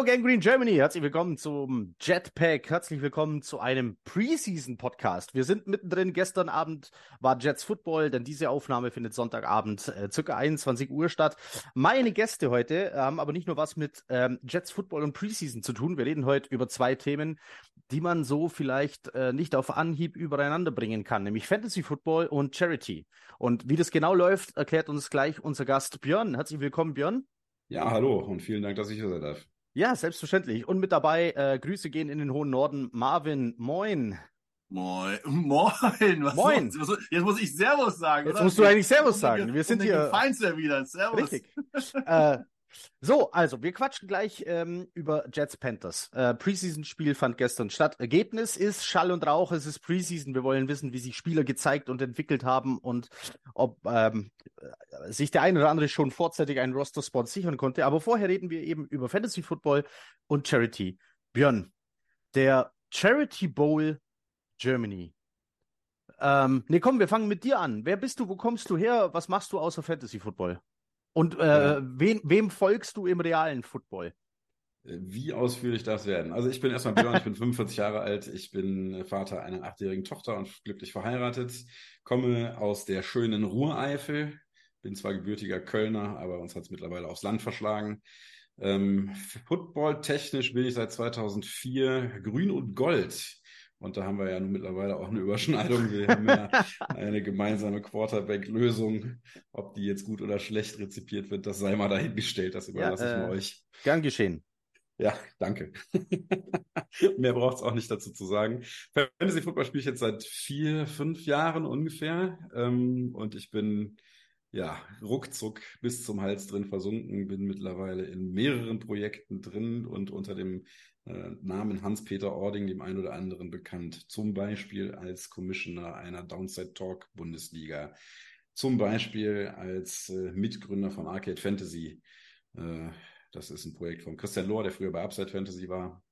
Hallo Gang Green Germany, herzlich willkommen zum Jetpack, herzlich willkommen zu einem Preseason Podcast. Wir sind mittendrin, gestern Abend war Jets Football, denn diese Aufnahme findet Sonntagabend äh, circa 21 Uhr statt. Meine Gäste heute haben aber nicht nur was mit ähm, Jets Football und Preseason zu tun, wir reden heute über zwei Themen, die man so vielleicht äh, nicht auf Anhieb übereinander bringen kann, nämlich Fantasy Football und Charity. Und wie das genau läuft, erklärt uns gleich unser Gast Björn. Herzlich willkommen Björn. Ja, hallo und vielen Dank, dass ich hier sein darf. Ja, selbstverständlich. Und mit dabei, äh, Grüße gehen in den hohen Norden. Marvin, moin. Moin. Moin. Was moin. Was, jetzt muss ich Servus sagen, Jetzt oder? musst du eigentlich Servus sagen. Wir sind hier. wieder. Servus. Richtig. äh, so, also wir quatschen gleich ähm, über Jets Panthers. Äh, Preseason-Spiel fand gestern statt. Ergebnis ist Schall und Rauch. Es ist Preseason. Wir wollen wissen, wie sich Spieler gezeigt und entwickelt haben und ob ähm, sich der eine oder andere schon vorzeitig einen Roster-Spot sichern konnte. Aber vorher reden wir eben über Fantasy Football und Charity. Björn, der Charity Bowl Germany. Ähm, nee, komm, wir fangen mit dir an. Wer bist du? Wo kommst du her? Was machst du außer Fantasy Football? Und äh, ja. wem, wem folgst du im realen Football? Äh, wie ausführlich das werden? Also ich bin erstmal Björn, ich bin 45 Jahre alt, ich bin Vater einer achtjährigen Tochter und glücklich verheiratet, komme aus der schönen Ruhreifel, bin zwar gebürtiger Kölner, aber uns hat es mittlerweile aufs Land verschlagen. Ähm, Football-technisch bin ich seit 2004 grün und gold. Und da haben wir ja nun mittlerweile auch eine Überschneidung. Wir haben ja eine gemeinsame Quarterback-Lösung. Ob die jetzt gut oder schlecht rezipiert wird, das sei mal dahingestellt. Das überlasse ja, äh, ich mal euch. Gern geschehen. Ja, danke. Mehr braucht es auch nicht dazu zu sagen. Fantasy Football spiele ich jetzt seit vier, fünf Jahren ungefähr. Ähm, und ich bin ja ruckzuck bis zum Hals drin versunken, bin mittlerweile in mehreren Projekten drin und unter dem äh, Namen Hans-Peter Ording dem einen oder anderen bekannt. Zum Beispiel als Commissioner einer Downside Talk Bundesliga. Zum Beispiel als äh, Mitgründer von Arcade Fantasy. Äh, das ist ein Projekt von Christian Lohr, der früher bei Upside Fantasy war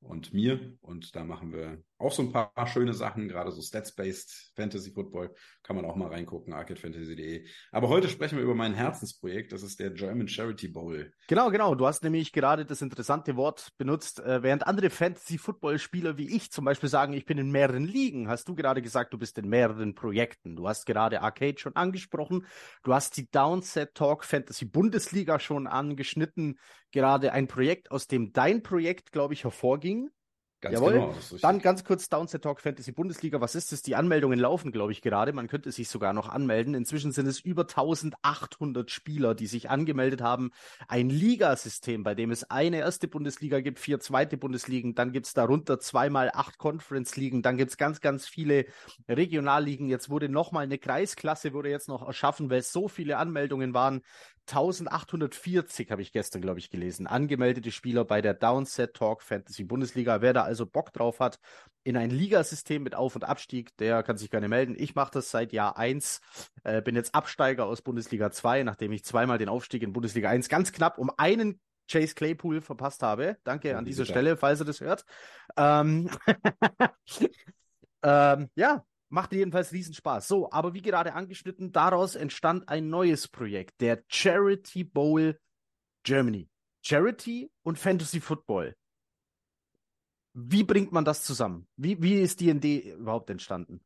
und mir. Und da machen wir auch so ein paar schöne Sachen, gerade so Stats-Based Fantasy Football. Kann man auch mal reingucken, arcadefantasy.de. Aber heute sprechen wir über mein Herzensprojekt. Das ist der German Charity Bowl. Genau, genau. Du hast nämlich gerade das interessante Wort benutzt. Äh, während andere Fantasy Football Spieler wie ich zum Beispiel sagen, ich bin in mehreren Ligen, hast du gerade gesagt, du bist in mehreren Projekten. Du hast gerade Arcade schon angesprochen. Du hast die Downset Talk Fantasy Bundesliga schon angeschnitten. Gerade ein Projekt, aus dem dein Projekt, glaube ich, hervorging. Ganz Jawohl. Genau, Dann ganz kurz Downset Talk Fantasy Bundesliga. Was ist es? Die Anmeldungen laufen, glaube ich, gerade. Man könnte sich sogar noch anmelden. Inzwischen sind es über 1800 Spieler, die sich angemeldet haben. Ein Ligasystem, bei dem es eine erste Bundesliga gibt, vier zweite Bundesligen. Dann gibt es darunter zweimal acht Conference-Ligen. Dann gibt es ganz, ganz viele Regionalligen. Jetzt wurde nochmal eine Kreisklasse, wurde jetzt noch erschaffen, weil es so viele Anmeldungen waren. 1840 habe ich gestern, glaube ich, gelesen. Angemeldete Spieler bei der Downset Talk Fantasy Bundesliga. Wer da also Bock drauf hat, in ein Ligasystem mit Auf- und Abstieg, der kann sich gerne melden. Ich mache das seit Jahr 1, äh, bin jetzt Absteiger aus Bundesliga 2, nachdem ich zweimal den Aufstieg in Bundesliga 1 ganz knapp um einen Chase Claypool verpasst habe. Danke ja, an dieser Stelle, falls er das hört. Ähm, ähm, ja, Macht jedenfalls riesen Spaß. So, aber wie gerade angeschnitten, daraus entstand ein neues Projekt, der Charity Bowl Germany. Charity und Fantasy Football. Wie bringt man das zusammen? Wie, wie ist D&D überhaupt entstanden?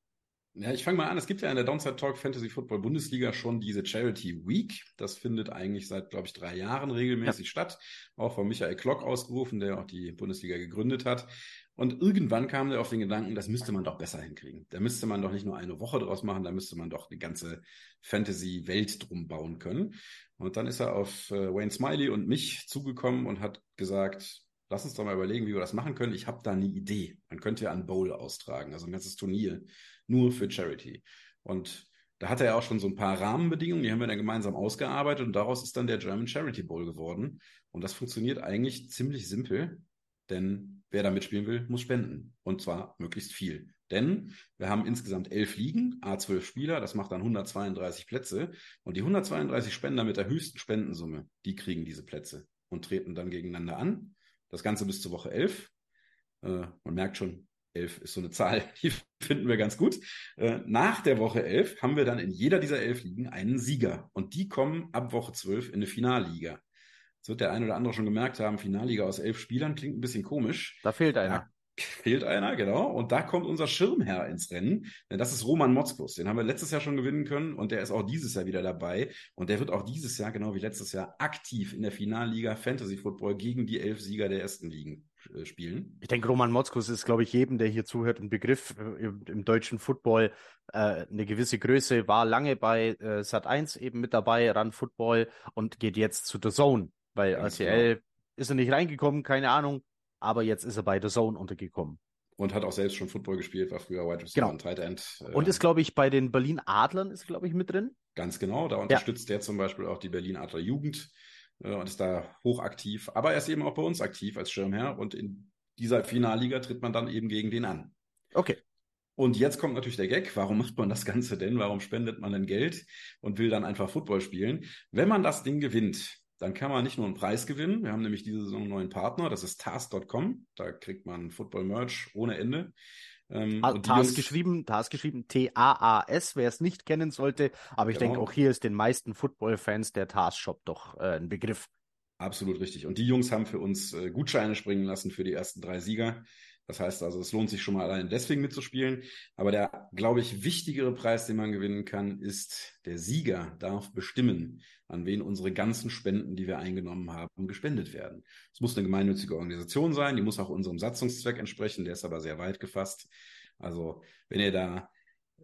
Ja, ich fange mal an. Es gibt ja in der Downside Talk Fantasy Football Bundesliga schon diese Charity Week. Das findet eigentlich seit, glaube ich, drei Jahren regelmäßig ja. statt. Auch von Michael Klock ausgerufen, der auch die Bundesliga gegründet hat. Und irgendwann kam er auf den Gedanken, das müsste man doch besser hinkriegen. Da müsste man doch nicht nur eine Woche draus machen, da müsste man doch die ganze Fantasy-Welt drum bauen können. Und dann ist er auf äh, Wayne Smiley und mich zugekommen und hat gesagt, lass uns doch mal überlegen, wie wir das machen können. Ich habe da eine Idee. Man könnte ja ein Bowl austragen, also ein ganzes Turnier nur für Charity. Und da hatte er auch schon so ein paar Rahmenbedingungen, die haben wir dann gemeinsam ausgearbeitet und daraus ist dann der German Charity Bowl geworden. Und das funktioniert eigentlich ziemlich simpel, denn wer da mitspielen will, muss spenden. Und zwar möglichst viel. Denn wir haben insgesamt elf Ligen, A12 Spieler, das macht dann 132 Plätze. Und die 132 Spender mit der höchsten Spendensumme, die kriegen diese Plätze und treten dann gegeneinander an. Das Ganze bis zur Woche 11. Äh, man merkt schon, 11 ist so eine Zahl, die finden wir ganz gut. Äh, nach der Woche 11 haben wir dann in jeder dieser elf Ligen einen Sieger. Und die kommen ab Woche 12 in eine Finalliga. Das wird der ein oder andere schon gemerkt haben, Finalliga aus elf Spielern klingt ein bisschen komisch. Da fehlt einer. Da fehlt einer, genau. Und da kommt unser Schirmherr ins Rennen. Denn das ist Roman Motzkus. Den haben wir letztes Jahr schon gewinnen können und der ist auch dieses Jahr wieder dabei. Und der wird auch dieses Jahr, genau wie letztes Jahr, aktiv in der Finalliga Fantasy Football gegen die elf Sieger der ersten Ligen äh, spielen. Ich denke, Roman Motzkus ist, glaube ich, jedem, der hier zuhört, ein Begriff äh, im, im, deutschen Football. Äh, eine gewisse Größe, war lange bei äh, Sat1 eben mit dabei, Run Football und geht jetzt zu The Zone, weil Ganz RTL genau. ist er nicht reingekommen, keine Ahnung aber jetzt ist er bei The Zone untergekommen. Und hat auch selbst schon Football gespielt, war früher Wide Receiver genau. und Tight End. Äh, und ist, glaube ich, bei den Berlin Adlern, ist, glaube ich, mit drin. Ganz genau, da unterstützt ja. der zum Beispiel auch die Berlin Adler Jugend äh, und ist da hochaktiv. Aber er ist eben auch bei uns aktiv als Schirmherr und in dieser Finalliga tritt man dann eben gegen den an. Okay. Und jetzt kommt natürlich der Gag. Warum macht man das Ganze denn? Warum spendet man denn Geld und will dann einfach Football spielen? Wenn man das Ding gewinnt, dann kann man nicht nur einen Preis gewinnen. Wir haben nämlich diese Saison einen neuen Partner, das ist TAS.com. Da kriegt man Football Merch ohne Ende. Ähm, ah, TAS geschrieben, TAS geschrieben, T-A-A-S, wer es nicht kennen sollte. Aber ich genau. denke, auch hier ist den meisten Football-Fans der TAS-Shop doch äh, ein Begriff. Absolut richtig. Und die Jungs haben für uns äh, Gutscheine springen lassen für die ersten drei Sieger. Das heißt also, es lohnt sich schon mal allein deswegen mitzuspielen. Aber der, glaube ich, wichtigere Preis, den man gewinnen kann, ist, der Sieger darf bestimmen, an wen unsere ganzen Spenden, die wir eingenommen haben, gespendet werden. Es muss eine gemeinnützige Organisation sein, die muss auch unserem Satzungszweck entsprechen, der ist aber sehr weit gefasst. Also, wenn ihr da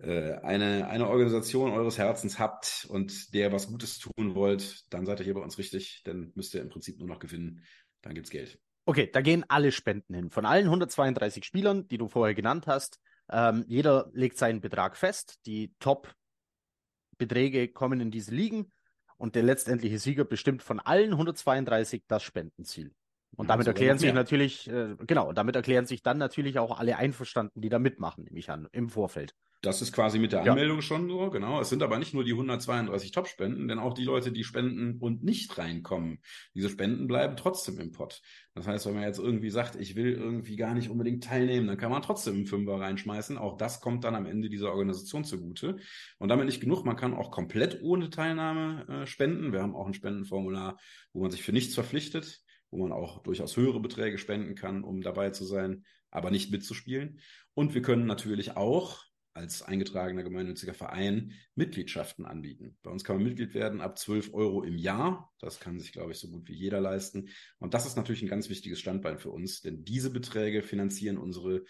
äh, eine, eine Organisation eures Herzens habt und der was Gutes tun wollt, dann seid ihr hier bei uns richtig, dann müsst ihr im Prinzip nur noch gewinnen. Dann gibt's Geld. Okay, da gehen alle Spenden hin. Von allen 132 Spielern, die du vorher genannt hast, ähm, jeder legt seinen Betrag fest. Die Top-Beträge kommen in diese Ligen und der letztendliche Sieger bestimmt von allen 132 das Spendenziel. Und damit erklären sich natürlich, äh, genau, damit erklären sich dann natürlich auch alle einverstanden, die da mitmachen, nehme ich an, im Vorfeld. Das ist quasi mit der Anmeldung ja. schon so, genau. Es sind aber nicht nur die 132 Top-Spenden, denn auch die Leute, die spenden und nicht reinkommen. Diese Spenden bleiben trotzdem im Pott. Das heißt, wenn man jetzt irgendwie sagt, ich will irgendwie gar nicht unbedingt teilnehmen, dann kann man trotzdem einen Fünfer reinschmeißen. Auch das kommt dann am Ende dieser Organisation zugute. Und damit nicht genug, man kann auch komplett ohne Teilnahme äh, spenden. Wir haben auch ein Spendenformular, wo man sich für nichts verpflichtet wo man auch durchaus höhere Beträge spenden kann, um dabei zu sein, aber nicht mitzuspielen. Und wir können natürlich auch als eingetragener gemeinnütziger Verein Mitgliedschaften anbieten. Bei uns kann man Mitglied werden ab 12 Euro im Jahr. Das kann sich, glaube ich, so gut wie jeder leisten. Und das ist natürlich ein ganz wichtiges Standbein für uns, denn diese Beträge finanzieren unsere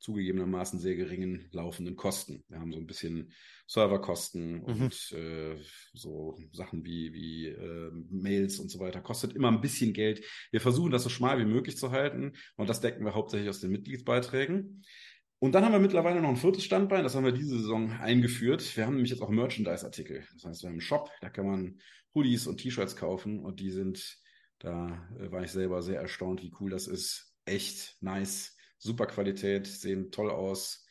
zugegebenermaßen sehr geringen laufenden Kosten. Wir haben so ein bisschen Serverkosten mhm. und äh, so Sachen wie, wie äh, Mails und so weiter. Kostet immer ein bisschen Geld. Wir versuchen das so schmal wie möglich zu halten und das decken wir hauptsächlich aus den Mitgliedsbeiträgen. Und dann haben wir mittlerweile noch ein viertes Standbein, das haben wir diese Saison eingeführt. Wir haben nämlich jetzt auch Merchandise-Artikel. Das heißt, wir haben einen Shop, da kann man Hoodies und T-Shirts kaufen und die sind, da äh, war ich selber sehr erstaunt, wie cool das ist. Echt nice, super Qualität, sehen toll aus.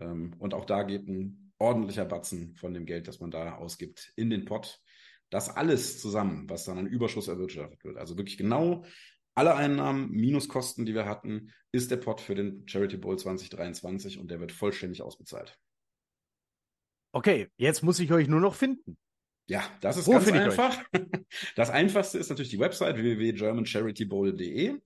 Ähm, und auch da geht ein ordentlicher Batzen von dem Geld, das man da ausgibt, in den Pott. Das alles zusammen, was dann an Überschuss erwirtschaftet wird. Also wirklich genau alle Einnahmen minus Kosten, die wir hatten, ist der Pot für den Charity Bowl 2023 und der wird vollständig ausbezahlt. Okay, jetzt muss ich euch nur noch finden. Ja, das ist Wo ganz einfach. Das einfachste ist natürlich die Website www.germancharitybowl.de.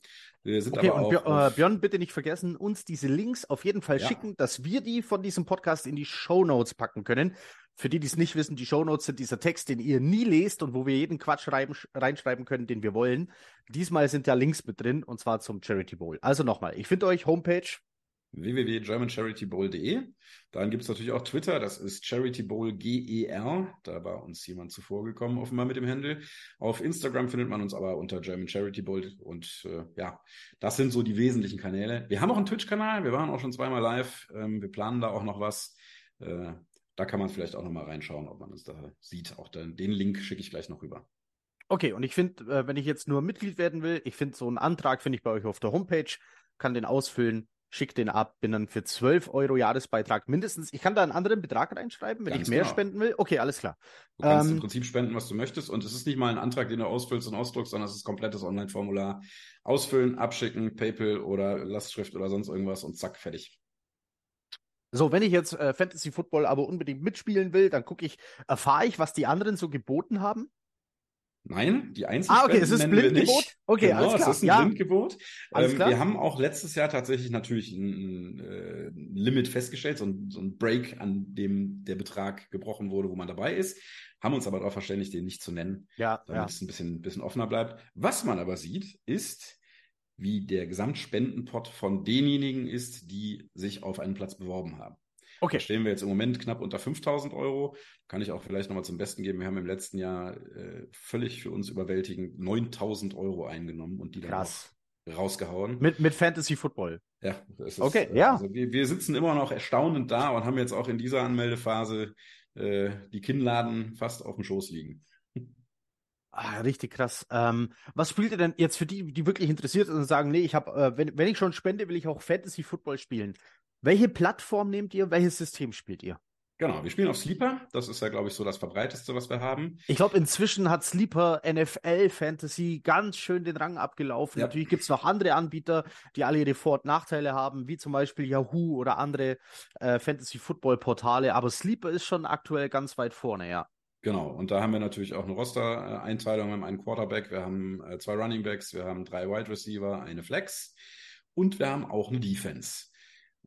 Wir sind okay, aber und auch äh, Björn, bitte nicht vergessen, uns diese Links auf jeden Fall ja. schicken, dass wir die von diesem Podcast in die Show Notes packen können. Für die, die es nicht wissen, die Show Notes sind dieser Text, den ihr nie lest und wo wir jeden Quatsch reinschreiben können, den wir wollen. Diesmal sind ja Links mit drin und zwar zum Charity Bowl. Also nochmal, ich finde euch Homepage www.germancharitybowl.de. Dann gibt es natürlich auch Twitter, das ist CharityBowlGER. Da war uns jemand zuvor gekommen, offenbar mit dem Handel. Auf Instagram findet man uns aber unter German Charity Bowl. Und äh, ja, das sind so die wesentlichen Kanäle. Wir haben auch einen Twitch-Kanal, wir waren auch schon zweimal live. Ähm, wir planen da auch noch was. Äh, da kann man vielleicht auch noch mal reinschauen, ob man es da sieht. Auch den, den Link schicke ich gleich noch rüber. Okay, und ich finde, äh, wenn ich jetzt nur Mitglied werden will, ich finde so einen Antrag, finde ich bei euch auf der Homepage, kann den ausfüllen schick den ab, bin dann für 12 Euro Jahresbeitrag mindestens. Ich kann da einen anderen Betrag reinschreiben, wenn Ganz ich mehr genau. spenden will. Okay, alles klar. Du kannst ähm, im Prinzip spenden, was du möchtest. Und es ist nicht mal ein Antrag, den du ausfüllst und ausdruckst, sondern es ist ein komplettes Online-Formular. Ausfüllen, abschicken, PayPal oder Lastschrift oder sonst irgendwas und zack, fertig. So, wenn ich jetzt äh, Fantasy Football aber unbedingt mitspielen will, dann gucke ich, erfahre ich, was die anderen so geboten haben? Nein, die Einzelspenden Ah, okay, es ist Blindgebot? Okay, genau, alles klar. es ist ein Ja. Blindgebot. Alles Ähm, klar. wir haben auch letztes Jahr tatsächlich natürlich ein, ein äh, Limit festgestellt, so ein, so ein Break, an dem der Betrag gebrochen wurde, wo man dabei ist. Haben uns aber darauf verständigt, den nicht zu nennen, Ja, damit ja. es ein bisschen, bisschen offener bleibt. Was man aber sieht, ist, wie der Gesamtspendenpot von denjenigen ist, die sich auf einen Platz beworben haben. Da Okay. stehen wir jetzt im Moment knapp unter 5000 Euro. Kann ich auch vielleicht nochmal zum Besten geben. Wir haben im letzten Jahr äh, völlig für uns überwältigend 9000 Euro eingenommen und die dann Krass. auch rausgehauen. Mit, mit Fantasy Football. ja, ist, Okay, äh, ja. Also wir, wir sitzen immer noch erstaunend da und haben jetzt auch in dieser Anmeldephase äh, die Kinnladen fast auf dem Schoß liegen. Ah, richtig krass. Ähm, was spielt ihr denn jetzt für die, die wirklich interessiert sind und sagen, nee, ich habe, äh, wenn, wenn ich schon spende, will ich auch Fantasy Football spielen. Welche Plattform nehmt ihr? Welches System spielt ihr? Genau, wir spielen auf Sleeper. Das ist ja, glaube ich, so das verbreiteste, was wir haben. Ich glaube, inzwischen hat Sleeper NFL Fantasy ganz schön den Rang abgelaufen. Ja. Natürlich gibt es noch andere Anbieter, die alle ihre Vor- und Nachteile haben, wie zum Beispiel Yahoo oder andere äh, Fantasy Football Portale. Aber Sleeper ist schon aktuell ganz weit vorne, ja. Genau, und da haben wir natürlich auch eine Roster-Einteilung. Wir haben einen Quarterback, wir haben äh, zwei Running Backs, wir haben drei Wide Receiver, eine Flex und wir haben auch eine Defense.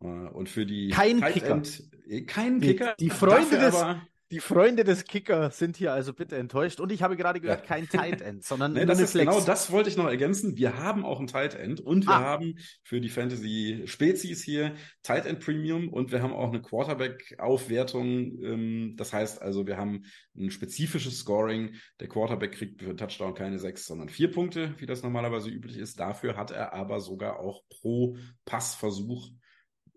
Äh, und für die Kein Tight Kicker. End, äh, kein Die- Kicker. die Freunde dafür des- aber, Die Freunde des Kicker sind hier also bitte enttäuscht. Und ich habe gerade gehört, Ja. kein Tight End, sondern Nee, das ist Flex. genau das wollte ich noch ergänzen. Wir haben auch ein Tight End und wir Ah. haben für die Fantasy Spezies hier Tight End Premium und wir haben auch eine Quarterback Aufwertung. Ähm, das heißt also, wir haben ein spezifisches Scoring. Der Quarterback kriegt für Touchdown keine sechs, sondern vier Punkte, wie das normalerweise üblich ist. Dafür hat er aber sogar auch pro Passversuch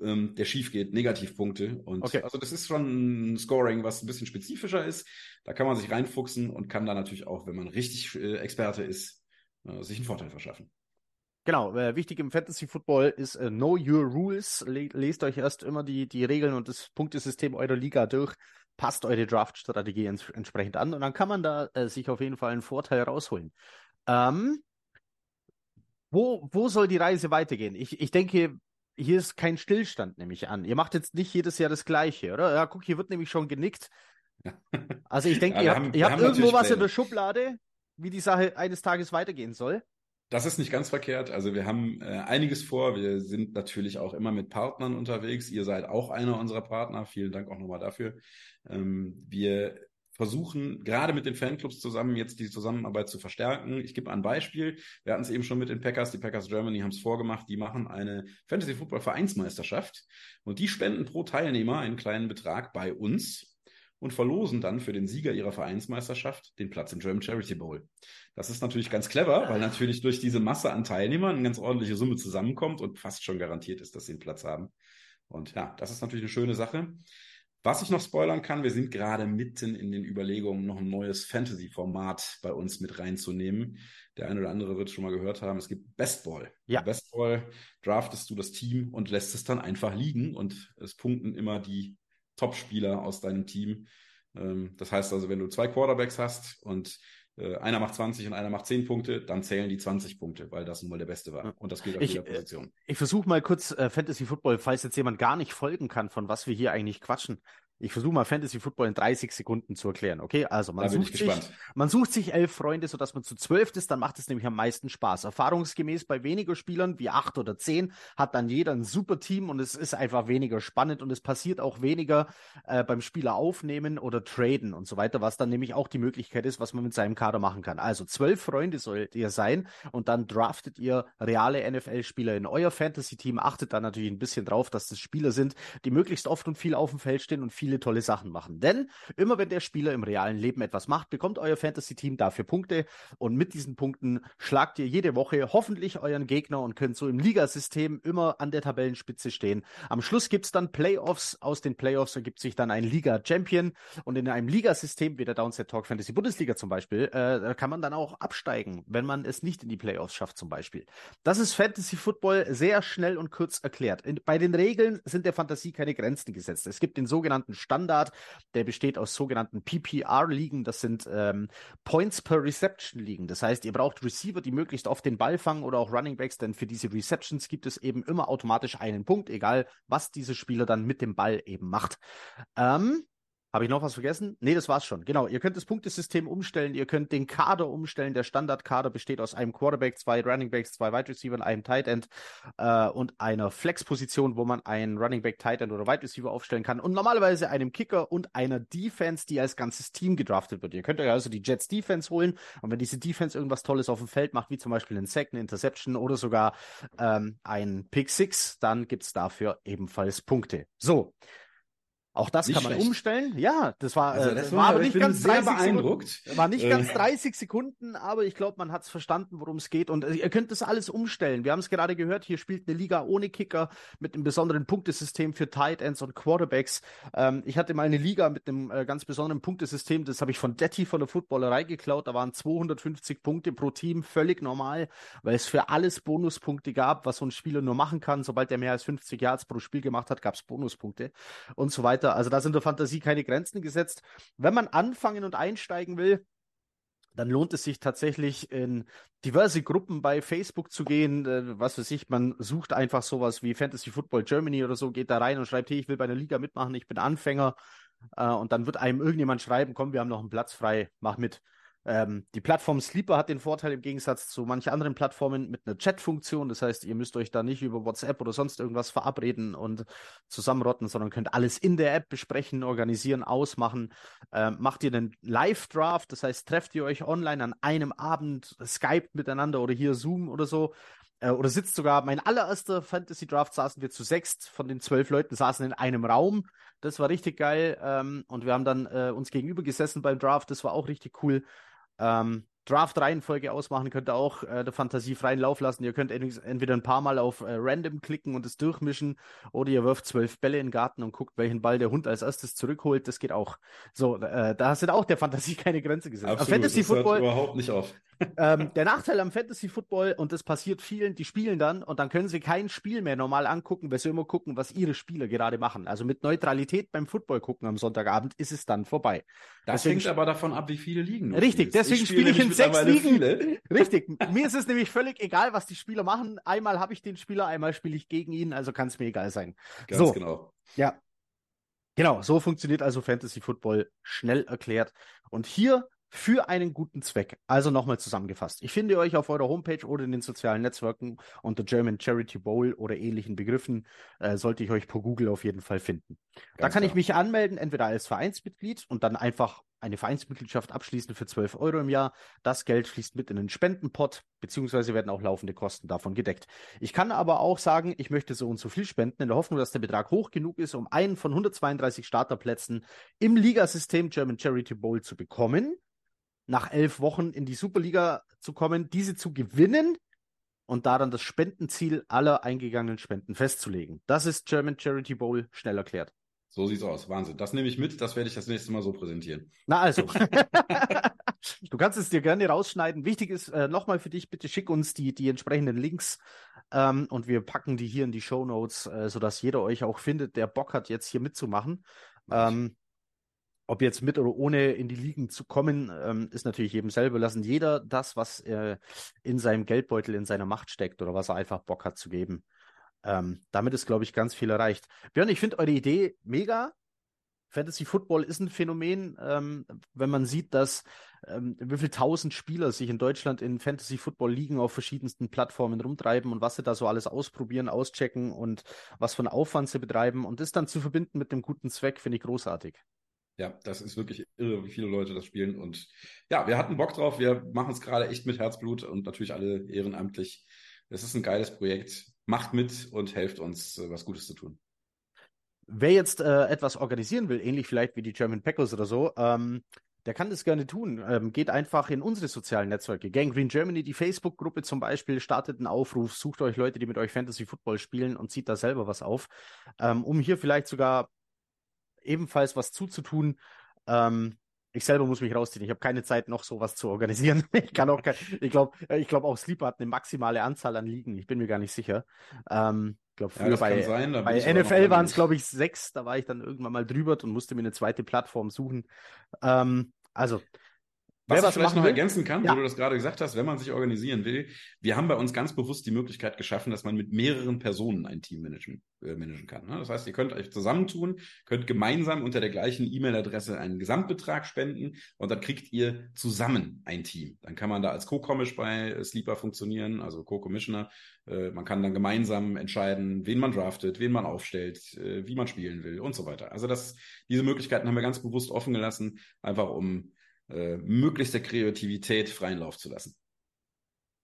ähm, der schief geht, Negativpunkte. Und Okay. also das ist schon ein Scoring, was ein bisschen spezifischer ist. Da kann man sich reinfuchsen und kann da natürlich auch, wenn man richtig äh, Experte ist, äh, sich einen Vorteil verschaffen. Genau, äh, wichtig im Fantasy Football ist äh, Know Your Rules. Le lest euch erst immer die, die Regeln und das Punktesystem eurer Liga durch. Passt eure Draft-Strategie ents entsprechend an und dann kann man da äh, sich auf jeden Fall einen Vorteil rausholen. Ähm, wo, wo soll die Reise weitergehen? Ich, ich denke, hier ist kein Stillstand, nehme ich an. Ihr macht jetzt nicht jedes Jahr das Gleiche, oder? Ja, guck, hier wird nämlich schon genickt. Also ich denke, Ja, ihr haben- habt, wir ihr habt haben irgendwo was in Pläne. der Schublade, wie die Sache eines Tages weitergehen soll. Das ist nicht ganz verkehrt. Also wir haben äh, einiges vor. Wir sind natürlich auch immer mit Partnern unterwegs. Ihr seid auch einer unserer Partner. Vielen Dank auch nochmal dafür. Ähm, wir versuchen gerade mit den Fanclubs zusammen jetzt die Zusammenarbeit zu verstärken. Ich gebe ein Beispiel. Wir hatten es eben schon mit den Packers. Die Packers Germany haben es vorgemacht. Die machen eine Fantasy Football Vereinsmeisterschaft und die spenden pro Teilnehmer einen kleinen Betrag bei uns und verlosen dann für den Sieger ihrer Vereinsmeisterschaft den Platz im German Charity Bowl. Das ist natürlich ganz clever, weil natürlich durch diese Masse an Teilnehmern eine ganz ordentliche Summe zusammenkommt und fast schon garantiert ist, dass sie einen Platz haben. Und ja, das ist natürlich eine schöne Sache. Was ich noch spoilern kann, wir sind gerade mitten in den Überlegungen, noch ein neues Fantasy-Format bei uns mit reinzunehmen. Der eine oder andere wird es schon mal gehört haben. Es gibt Bestball. Ja. Bestball draftest du das Team und lässt es dann einfach liegen und es punkten immer die Top-Spieler aus deinem Team. Ähm, das heißt also, wenn du zwei Quarterbacks hast und äh, einer macht 20 und einer macht 10 Punkte, dann zählen die 20 Punkte, weil das nun mal der Beste war. Und das gilt auf Ich, jeder äh, Position. Ich versuche mal kurz äh, Fantasy Football, falls jetzt jemand gar nicht folgen kann, von was wir hier eigentlich quatschen. Ich versuche mal Fantasy Football in 30 Sekunden zu erklären. Okay, also man sucht sich, man sucht sich elf Freunde, sodass man zu zwölf ist, dann macht es nämlich am meisten Spaß. Erfahrungsgemäß bei weniger Spielern, wie acht oder zehn, hat dann jeder ein super Team und es ist einfach weniger spannend und es passiert auch weniger äh, beim Spieler aufnehmen oder traden und so weiter, was dann nämlich auch die Möglichkeit ist, was man mit seinem Kader machen kann. Also zwölf Freunde sollt ihr sein und dann draftet ihr reale NFL-Spieler in euer Fantasy-Team. Achtet dann natürlich ein bisschen drauf, dass das Spieler sind, die möglichst oft und viel auf dem Feld stehen und viele tolle Sachen machen. Denn immer wenn der Spieler im realen Leben etwas macht, bekommt euer Fantasy-Team dafür Punkte und mit diesen Punkten schlagt ihr jede Woche hoffentlich euren Gegner und könnt so im Ligasystem immer an der Tabellenspitze stehen. Am Schluss gibt es dann Playoffs. Aus den Playoffs ergibt sich dann ein Liga-Champion und in einem Ligasystem wie der Downset Talk Fantasy Bundesliga zum Beispiel, äh, kann man dann auch absteigen, wenn man es nicht in die Playoffs schafft zum Beispiel. Das ist Fantasy Football sehr schnell und kurz erklärt. In, bei den Regeln sind der Fantasie keine Grenzen gesetzt. Es gibt den sogenannten Standard, der besteht aus sogenannten PPR-Ligen. Das sind ähm, Points per Reception-Ligen. Das heißt, ihr braucht Receiver, die möglichst oft den Ball fangen oder auch Running Backs, denn für diese Receptions gibt es eben immer automatisch einen Punkt, egal was dieser Spieler dann mit dem Ball eben macht. Ähm, Habe ich noch was vergessen? Nee, das war's schon. Genau. Ihr könnt das Punktesystem umstellen. Ihr könnt den Kader umstellen. Der Standardkader besteht aus einem Quarterback, zwei Running Backs, zwei Wide Receiver, einem Tight End äh, und einer Flex-Position, wo man einen Running Back, Tight End oder Wide Receiver aufstellen kann. Und normalerweise einem Kicker und einer Defense, die als ganzes Team gedraftet wird. Ihr könnt euch also die Jets Defense holen. Und wenn diese Defense irgendwas Tolles auf dem Feld macht, wie zum Beispiel einen Sack, eine Interception oder sogar ähm, ein Pick Six, dann gibt's dafür ebenfalls Punkte. So. Auch das nicht kann man schlecht. umstellen. Ja, das war, also das äh, war aber nicht ganz sehr beeindruckt. Sekunden, war nicht ganz 30 äh. Sekunden, aber ich glaube, man hat es verstanden, worum es geht. Und äh, ihr könnt das alles umstellen. Wir haben es gerade gehört, hier spielt eine Liga ohne Kicker mit einem besonderen Punktesystem für Tight Ends und Quarterbacks. Ähm, ich hatte mal eine Liga mit einem äh, ganz besonderen Punktesystem, das habe ich von Detti von der Footballerei geklaut. Da waren 250 Punkte pro Team, völlig normal, weil es für alles Bonuspunkte gab, was so ein Spieler nur machen kann. Sobald er mehr als 50 Yards pro Spiel gemacht hat, gab es Bonuspunkte und so weiter weiter. Also da sind der Fantasie keine Grenzen gesetzt. Wenn man anfangen und einsteigen will, dann lohnt es sich tatsächlich in diverse Gruppen bei Facebook zu gehen. Äh, was weiß ich, man sucht einfach sowas wie Fantasy Football Germany oder so, geht da rein und schreibt, hey, ich will bei einer Liga mitmachen, ich bin Anfänger. Äh, und dann wird einem irgendjemand schreiben, komm, wir haben noch einen Platz frei, mach mit. Ähm, die Plattform Sleeper hat den Vorteil im Gegensatz zu manchen anderen Plattformen mit einer Chat-Funktion. Das heißt, ihr müsst euch da nicht über WhatsApp oder sonst irgendwas verabreden und zusammenrotten, sondern könnt alles in der App besprechen, organisieren, ausmachen. Ähm, macht ihr einen Live-Draft, das heißt, trefft ihr euch online an einem Abend, Skype miteinander oder hier Zoom oder so. Äh, oder sitzt sogar, mein allererster Fantasy-Draft saßen wir zu sechst von den zwölf Leuten, saßen in einem Raum. Das war richtig geil. Ähm, und wir haben dann äh, uns gegenüber gesessen beim Draft. Das war auch richtig cool. Ähm, Draft-Reihenfolge ausmachen, könnt ihr auch äh, der Fantasie freien Lauf lassen. Ihr könnt entweder ein paar Mal auf äh, Random klicken und es durchmischen oder ihr wirft zwölf Bälle in den Garten und guckt, welchen Ball der Hund als erstes zurückholt. Das geht auch. So, äh, da sind auch der Fantasie keine Grenze gesetzt. Absolut, Fantasy Football überhaupt nicht auf. Ähm, der Nachteil am Fantasy Football, und das passiert vielen, die spielen dann und dann können sie kein Spiel mehr normal angucken, weil sie immer gucken, was ihre Spieler gerade machen. Also mit Neutralität beim Football gucken am Sonntagabend ist es dann vorbei. Das deswegen, hängt aber davon ab, wie viele Ligen. Richtig, deswegen spiele ich in sechs Ligen. Viele. Richtig. Mir ist es nämlich völlig egal, was die Spieler machen. Einmal habe ich den Spieler, einmal spiele ich gegen ihn, also kann es mir egal sein. Ganz so, genau. Ja. Genau, so funktioniert also Fantasy Football schnell erklärt. Und hier für einen guten Zweck. Also nochmal zusammengefasst. Ich finde euch auf eurer Homepage oder in den sozialen Netzwerken unter German Charity Bowl oder ähnlichen Begriffen, äh, sollte ich euch per Google auf jeden Fall finden. Ganz da kann klar. ich mich anmelden, entweder als Vereinsmitglied und dann einfach eine Vereinsmitgliedschaft abschließen für 12 Euro im Jahr. Das Geld fließt mit in den Spendenpot, beziehungsweise werden auch laufende Kosten davon gedeckt. Ich kann aber auch sagen, ich möchte so und so viel spenden, in der Hoffnung, dass der Betrag hoch genug ist, um einen von 132 Starterplätzen im Ligasystem German Charity Bowl zu bekommen nach elf Wochen in die Superliga zu kommen, diese zu gewinnen und da dann das Spendenziel aller eingegangenen Spenden festzulegen. Das ist German Charity Bowl schnell erklärt. So sieht's aus. Wahnsinn. Das nehme ich mit. Das werde ich das nächste Mal so präsentieren. Na also. du kannst es dir gerne rausschneiden. Wichtig ist äh, nochmal für dich, bitte schick uns die, die entsprechenden Links ähm, und wir packen die hier in die Show Notes, äh, sodass jeder euch auch findet, der Bock hat, jetzt hier mitzumachen. Ähm, ob jetzt mit oder ohne in die Ligen zu kommen, ähm, ist natürlich jedem selber lassen. Jeder das, was äh, in seinem Geldbeutel, in seiner Macht steckt oder was er einfach Bock hat zu geben. Ähm, damit ist, glaube ich, ganz viel erreicht. Björn, ich finde eure Idee mega. Fantasy Football ist ein Phänomen, ähm, wenn man sieht, dass ähm, wie viele tausend Spieler sich in Deutschland in Fantasy Football Ligen auf verschiedensten Plattformen rumtreiben und was sie da so alles ausprobieren, auschecken und was für einen Aufwand sie betreiben und das dann zu verbinden mit dem guten Zweck, finde ich großartig. Ja, das ist wirklich irre, wie viele Leute das spielen. Und ja, wir hatten Bock drauf. Wir machen es gerade echt mit Herzblut und natürlich alle ehrenamtlich. Es ist ein geiles Projekt. Macht mit und helft uns, äh, was Gutes zu tun. Wer jetzt äh, etwas organisieren will, ähnlich vielleicht wie die German Packers oder so, ähm, der kann das gerne tun. Ähm, geht einfach in unsere sozialen Netzwerke. Gang Green Germany, die Facebook-Gruppe zum Beispiel, startet einen Aufruf, sucht euch Leute, die mit euch Fantasy Football spielen und zieht da selber was auf, ähm, um hier vielleicht sogar ebenfalls was zuzutun. Ähm, ich selber muss mich rausziehen. Ich habe keine Zeit, noch sowas zu organisieren. ich kann auch, kein, ich glaube, ich glaube auch Sleeper hat eine maximale Anzahl an Ligen. Ich bin mir gar nicht sicher. Ähm, ich glaube, früher ja, bei, sein, bei NFL waren es, glaube ich, sechs. Da war ich dann irgendwann mal drüber und musste mir eine zweite Plattform suchen. Ähm, also, Was ich vielleicht noch will? ergänzen kann, ja. wo du das gerade gesagt hast, wenn man sich organisieren will, wir haben bei uns ganz bewusst die Möglichkeit geschaffen, dass man mit mehreren Personen ein Team managen, äh, managen kann. Ne? Das heißt, ihr könnt euch zusammentun, könnt gemeinsam unter der gleichen E-Mail-Adresse einen Gesamtbetrag spenden und dann kriegt ihr zusammen ein Team. Dann kann man da als Co-Commish bei Sleeper funktionieren, also Co-Commissioner. Äh, man kann dann gemeinsam entscheiden, wen man draftet, wen man aufstellt, äh, wie man spielen will und so weiter. Also das, diese Möglichkeiten haben wir ganz bewusst offen gelassen, einfach um äh, möglichste Kreativität freien Lauf zu lassen.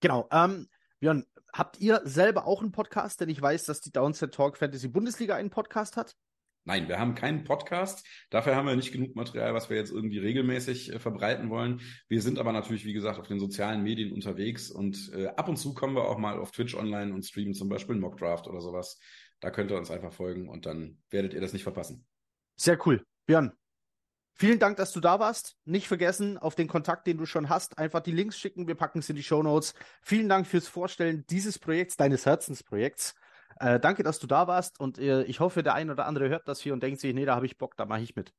Genau. Ähm, Björn, habt ihr selber auch einen Podcast? Denn ich weiß, dass die Downset Talk Fantasy Bundesliga einen Podcast hat. Nein, wir haben keinen Podcast. Dafür haben wir nicht genug Material, was wir jetzt irgendwie regelmäßig äh, verbreiten wollen. Wir sind aber natürlich, wie gesagt, auf den sozialen Medien unterwegs und äh, ab und zu kommen wir auch mal auf Twitch online und streamen zum Beispiel Mockdraft oder sowas. Da könnt ihr uns einfach folgen und dann werdet ihr das nicht verpassen. Sehr cool. Björn, Vielen Dank, dass du da warst. Nicht vergessen, auf den Kontakt, den du schon hast, einfach die Links schicken. Wir packen es in die Show Notes. Vielen Dank fürs Vorstellen dieses Projekts, deines Herzensprojekts. Äh, danke, dass du da warst und äh, ich hoffe, der ein oder andere hört das hier und denkt sich, nee, da habe ich Bock, da mache ich mit.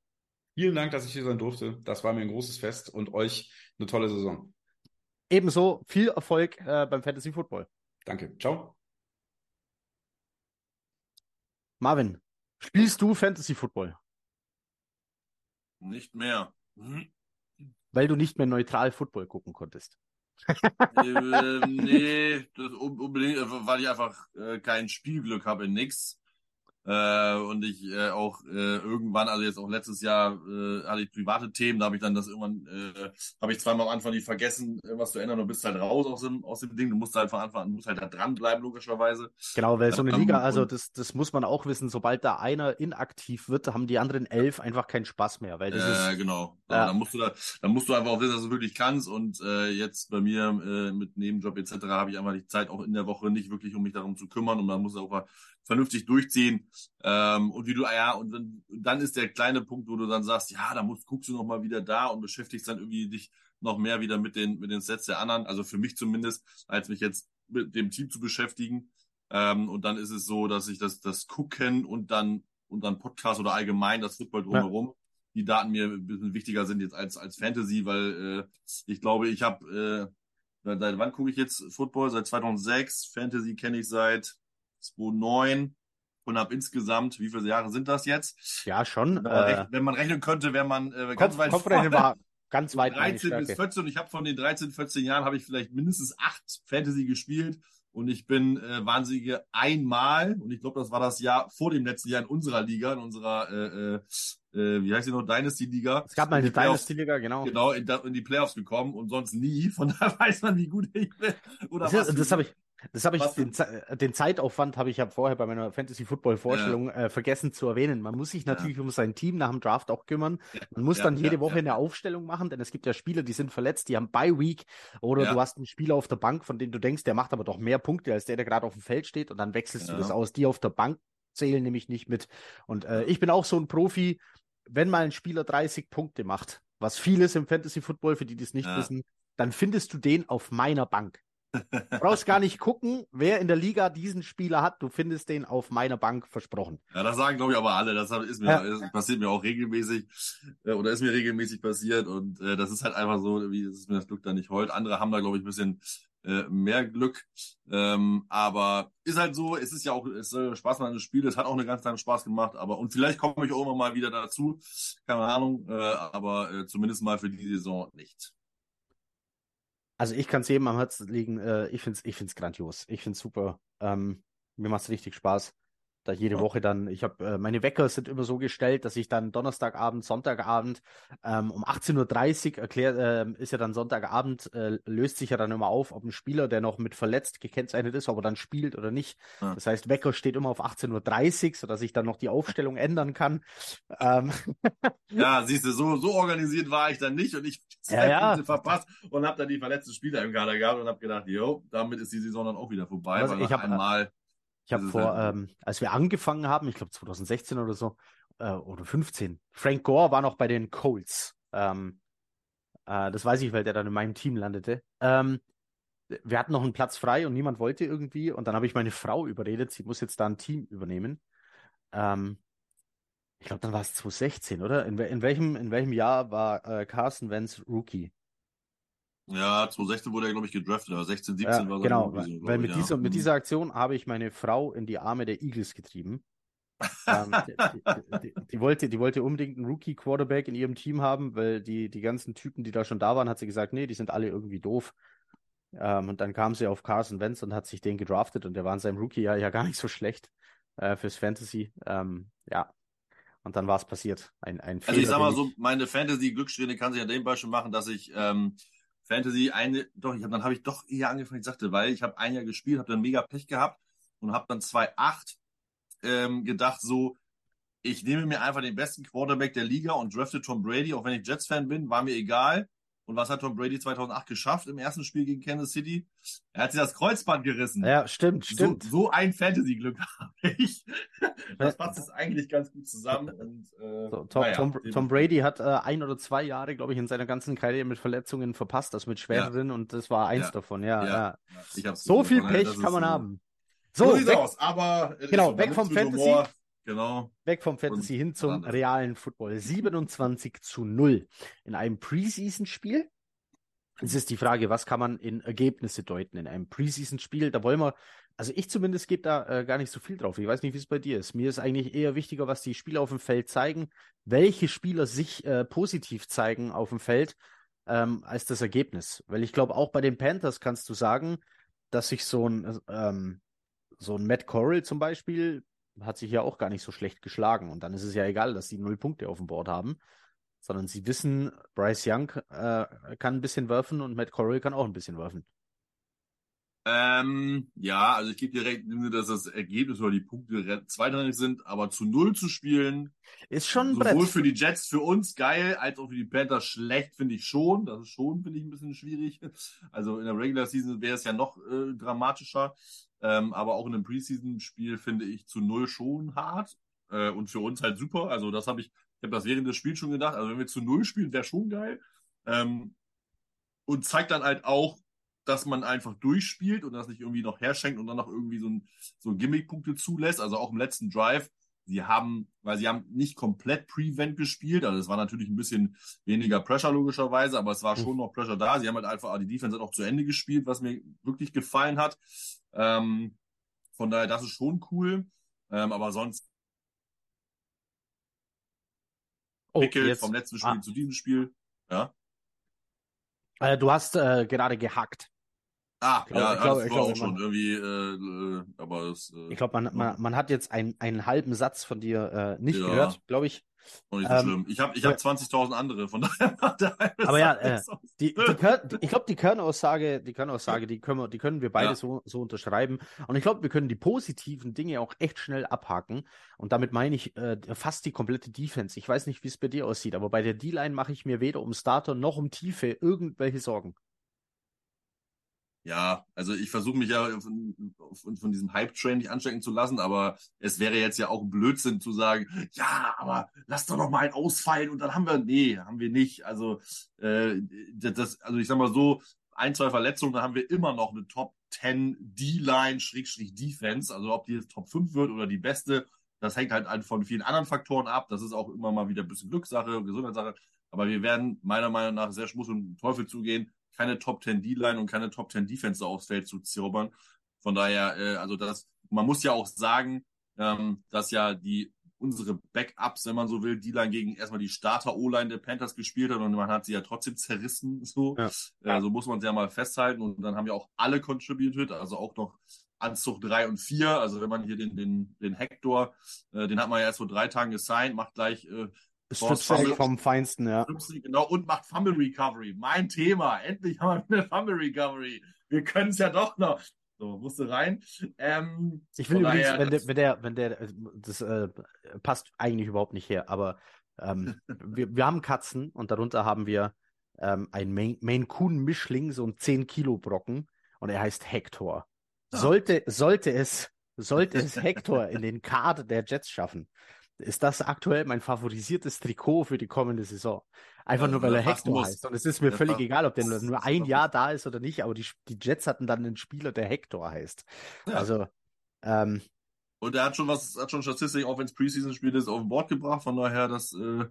Vielen Dank, dass ich hier sein durfte. Das war mir ein großes Fest und euch eine tolle Saison. Ebenso viel Erfolg äh, beim Fantasy Football. Danke. Ciao. Marvin, spielst du Fantasy Football? Nicht mehr. Weil du nicht mehr neutral Football gucken konntest. äh, nee, das unbedingt, weil ich einfach äh, kein Spielglück habe in nix. Äh, und ich äh, auch äh, irgendwann, also jetzt auch letztes Jahr äh, hatte ich private Themen, da habe ich dann das irgendwann, äh, habe ich zweimal am Anfang nicht vergessen, irgendwas zu ändern und bist halt raus aus dem, aus dem Ding. Du musst halt von Anfang an, musst halt da dranbleiben, logischerweise. Genau, weil so eine Liga, also das, das muss man auch wissen, sobald da einer inaktiv wird, haben die anderen elf einfach keinen Spaß mehr. Weil das äh, genau. Ja. Dann musst du da, dann musst du einfach auch wissen, dass du wirklich kannst. Und äh, jetzt bei mir äh, mit Nebenjob etc. habe ich einfach die Zeit auch in der Woche nicht wirklich, um mich darum zu kümmern. Und man muss auch vernünftig durchziehen. Ähm, und wie du, ah ja, und dann, dann ist der kleine Punkt, wo du dann sagst, ja, da musst, guckst du noch mal wieder da und beschäftigst dann irgendwie dich noch mehr wieder mit den, mit den Sets der anderen. Also für mich zumindest, als mich jetzt mit dem Team zu beschäftigen. Ähm, und dann ist es so, dass ich das, das Gucken und dann, und dann Podcast oder allgemein das Football drumherum, ja. die Daten mir ein bisschen wichtiger sind jetzt als, als Fantasy, weil äh, ich glaube, ich habe, äh, seit wann gucke ich jetzt Football? Seit 2006. Fantasy kenne ich seit 2009 und habe insgesamt, wie viele Jahre sind das jetzt? Ja, schon. Wenn man, äh, wenn man rechnen könnte, wäre man äh, ganz Kopf, weit Kopfrechnen war ganz weit 13 bis 14 und ich habe von den 13, 14 Jahren habe ich vielleicht mindestens acht Fantasy gespielt und ich bin äh, wahnsinnige einmal und ich glaube, das war das Jahr vor dem letzten Jahr in unserer Liga, in unserer äh, äh, äh wie heißt sie noch, Dynasty-Liga. Es gab mal eine Dynasty-Liga, genau. Genau, in, in, die Playoffs gekommen und sonst nie. Von daher weiß man, wie gut ich bin. Oder das, das habe ich, das habe ich, den, den, Zeitaufwand habe ich ja vorher bei meiner Fantasy Football Vorstellung ja. äh, vergessen zu erwähnen. Man muss sich natürlich ja. um sein Team nach dem Draft auch kümmern. Man muss ja, dann jede Woche eine Aufstellung machen, denn es gibt ja Spieler, die sind verletzt, die haben Bye Week oder du hast einen Spieler auf der Bank, von dem du denkst, der macht aber doch mehr Punkte als der, der gerade auf dem Feld steht und dann wechselst du das aus. Die auf der Bank zählen nämlich nicht mit. Und äh, ich bin auch so ein Profi, wenn mal ein Spieler 30 Punkte macht, was viel ist im Fantasy Football, für die, die es nicht wissen, dann findest du den auf meiner Bank. Du brauchst gar nicht gucken, wer in der Liga diesen Spieler hat. Du findest den auf meiner Bank versprochen. Ja, das sagen, glaube ich, aber alle. Das ist mir, ja. ist, passiert mir auch regelmäßig äh, oder ist mir regelmäßig passiert. Und äh, das ist halt einfach so, wie ist mir das Glück da nicht heult. Andere haben da, glaube ich, ein bisschen äh, mehr Glück. Ähm, aber ist halt so, es ist ja auch, es soll Spaß machen, das Spiel. Es hat auch eine ganz lange Spaß gemacht. Aber und vielleicht komme ich auch immer mal wieder dazu. Keine Ahnung. Äh, aber äh, zumindest mal für die Saison nicht. Also ich kann es jedem am Herzen liegen. Äh, ich finde es ich find's grandios. Ich finde es super. Ähm, mir macht es richtig Spaß da jede. Woche dann, ich habe, äh, meine Wecker sind immer so gestellt, dass ich dann Donnerstagabend, Sonntagabend ähm, um 18.30 Uhr erklärt, äh, ist ja dann Sonntagabend, äh, löst sich ja dann immer auf, ob ein Spieler, der noch mit verletzt gekennzeichnet ist, ob er dann spielt oder nicht. Ja. Das heißt, Wecker steht immer auf 18.30 Uhr, sodass ich dann noch die Aufstellung ändern kann. Ähm. Ja, siehst du, so, so organisiert war ich dann nicht und ich ja, ja. verpasst und habe dann die verletzten Spieler im Kader gehabt und habe gedacht, jo, damit ist die Saison dann auch wieder vorbei, also weil ich habe einmal ich habe vor, halt ähm, als wir angefangen haben, ich glaube 2016 oder so, äh, oder 15, Frank Gore war noch bei den Colts. Ähm, äh, das weiß ich, weil der dann in meinem Team landete. Ähm, wir hatten noch einen Platz frei und niemand wollte irgendwie. Und dann habe ich meine Frau überredet, sie muss jetzt da ein Team übernehmen. Ähm, ich glaube, dann war es 2016, oder? In, in, welchem, in welchem Jahr war äh, Carson Wentz Rookie? Ja, 2016 wurde er, glaube ich, gedraftet, aber 16, 17 Ja, war genau, weil, weil mit, ich, dieser, ja. mit dieser Aktion habe ich meine Frau in die Arme der Eagles getrieben. ähm, die, die, die, wollte, die wollte unbedingt einen Rookie-Quarterback in ihrem Team haben, weil die, die ganzen Typen, die da schon da waren, hat sie gesagt, nee, die sind alle irgendwie doof. Ähm, und dann kam sie auf Carson Wentz und hat sich den gedraftet und der war in seinem Rookie-Jahr ja gar nicht so schlecht äh, fürs Fantasy. Ähm, ja. Und dann war es passiert. Ein, ein Also ich Fehler, sag mal so, meine Fantasy-Glückssträhne kann sich an dem Beispiel machen, dass ich ähm, Fantasy eine, doch, ich hab, dann habe ich doch eher angefangen, ich sagte, weil ich habe ein Jahr gespielt, habe dann mega Pech gehabt und habe dann 2-8 ähm, gedacht, so, ich nehme mir einfach den besten Quarterback der Liga und drafte Tom Brady, auch wenn ich Jets-Fan bin, war mir egal. Und was hat Tom Brady 2008 geschafft im ersten Spiel gegen Kansas City? Er hat sich das Kreuzband gerissen. Ja, stimmt, stimmt. So, so ein Fantasy-Glück habe ich. Das passt jetzt eigentlich ganz gut zusammen. Und, äh, So, Tom, naja, Tom, Tom Brady hat äh, ein oder zwei Jahre, glaube ich, in seiner ganzen Karriere mit Verletzungen verpasst, das mit schwereren und das war eins Ja. davon, ja, Ja. ja. So viel Pech kann man haben. So, So, sieht's weg, aus, aber es Genau, weg vom Fantasy. Humor. Genau. weg vom Fantasy hin zum anderes. realen Football. 27 zu 0 in einem Preseason-Spiel. Es ist die Frage, was kann man in Ergebnisse deuten in einem Preseason-Spiel? Da wollen wir, also ich zumindest gebe da äh, gar nicht so viel drauf. Ich weiß nicht, wie es bei dir ist. Mir ist eigentlich eher wichtiger, was die Spieler auf dem Feld zeigen, welche Spieler sich äh, positiv zeigen auf dem Feld, ähm, als das Ergebnis. Weil ich glaube, auch bei den Panthers kannst du sagen, dass sich so ein, ähm, so ein Matt Corral zum Beispiel hat sich ja auch gar nicht so schlecht geschlagen. Und dann ist es ja egal, dass sie null Punkte auf dem Board haben, sondern sie wissen, Bryce Young äh, kann ein bisschen werfen und Matt Corral kann auch ein bisschen werfen. Ähm, ja, also ich gebe dir recht, dass das Ergebnis oder die Punkte zweitrangig sind, aber zu null zu spielen, Ist schon sowohl Brett. für die Jets für uns geil, als auch für die Panthers schlecht, finde ich schon. Das ist schon, finde ich, ein bisschen schwierig. Also in der Regular Season wäre es ja noch äh, dramatischer. Ähm, aber auch in einem Preseason-Spiel finde ich zu null schon hart. Äh, und für uns halt super. Also das habe ich, ich habe das während des Spiels schon gedacht. Also wenn wir zu null spielen, wäre schon geil. Ähm, und zeigt dann halt auch, dass man einfach durchspielt und das nicht irgendwie noch herschenkt und dann noch irgendwie so ein, so Gimmick-Punkte zulässt. Also auch im letzten Drive. Sie haben, weil sie haben nicht komplett Prevent gespielt, also es war natürlich ein bisschen weniger Pressure logischerweise, aber es war schon noch Pressure da. Sie haben halt einfach, die Defense hat auch zu Ende gespielt, was mir wirklich gefallen hat. Ähm, von daher, das ist schon cool. Ähm, aber sonst Oh, jetzt, vom letzten Spiel Ah. zu diesem Spiel. Ja. äh, du hast äh, gerade gehackt. Ah, Ich glaube- ja, ich glaube- das ich war glaube, auch schon man- irgendwie, äh, äh, aber es äh, Ich glaube, man, man, man hat jetzt einen, einen halben Satz von dir äh, nicht Ja. gehört, glaube ich. auch nicht so ähm, schlimm. Ich habe ich hab 20.000 andere, von daher macht der halbe Aber ja, äh. Die, die die, ich glaube, die Kernaussage, die Kernaussage, die können wir, die können wir beide Ja. so, so unterschreiben. Und ich glaube, wir können die positiven Dinge auch echt schnell abhaken. Und damit meine ich äh, fast die komplette Defense. Ich weiß nicht, wie es bei dir aussieht, aber bei der D-Line mache ich mir weder um Starter noch um Tiefe irgendwelche Sorgen. Ja, also ich versuche mich ja von, von, diesem Hype-Train nicht anstecken zu lassen, aber es wäre jetzt ja auch Blödsinn zu sagen, ja, aber lass doch noch mal einen ausfallen und dann haben wir, nee, haben wir nicht. Also, äh, das, also ich sag mal so, ein, zwei Verletzungen, dann haben wir immer noch eine Top 10 D-Line, Schrägstrich Defense. Also ob die jetzt Top 5 wird oder die beste, das hängt halt von vielen anderen Faktoren ab. Das ist auch immer mal wieder ein bisschen Glückssache, Gesundheitssache. Aber wir werden meiner Meinung nach sehr muss und Teufel zugehen, keine Top 10 D-Line und keine Top 10 Defense aufs Feld zu zaubern. Von daher, äh, also das, man muss ja auch sagen, ähm, dass ja die unsere Backups, wenn man so will, D-Line gegen erstmal die Starter-O-Line der Panthers gespielt hat und man hat sie ja trotzdem zerrissen. So, Ja. äh, so muss man es ja mal festhalten. Und dann haben ja auch alle contributed, also auch noch Anzug 3 und 4. Also wenn man hier den, den, den Hector, äh, den hat man ja erst vor drei Tagen gesigned, macht gleich äh, Strip Fumble. vom Feinsten, ja. Genau, und macht Fumble Recovery. Mein Thema. Endlich haben wir eine Fumble Recovery. Wir können es ja doch noch. So, musste rein. Ähm, Ich will übrigens, daher, wenn der, das- wenn der, wenn der, das äh, passt eigentlich überhaupt nicht her, aber ähm, wir, wir haben Katzen und darunter haben wir ähm, einen Maine, Maine Coon Mischling, so ein 10 Kilo Brocken und er heißt Hector. Ah. Sollte, sollte es, sollte es Hector in den Kader der Jets schaffen, ist das aktuell mein favorisiertes Trikot für die kommende Saison. Einfach Also, nur, weil er Hector heißt. Und es ist mir Der völlig egal, ob der nur, nur ein Jahr da ist oder nicht, aber die, die Jets hatten dann einen Spieler, der Hector heißt. Ja. Also, ähm, Und er hat schon was, hat schon Statistik, auch wenn es Preseason-Spiel ist, auf dem Board gebracht. Von daher, das äh,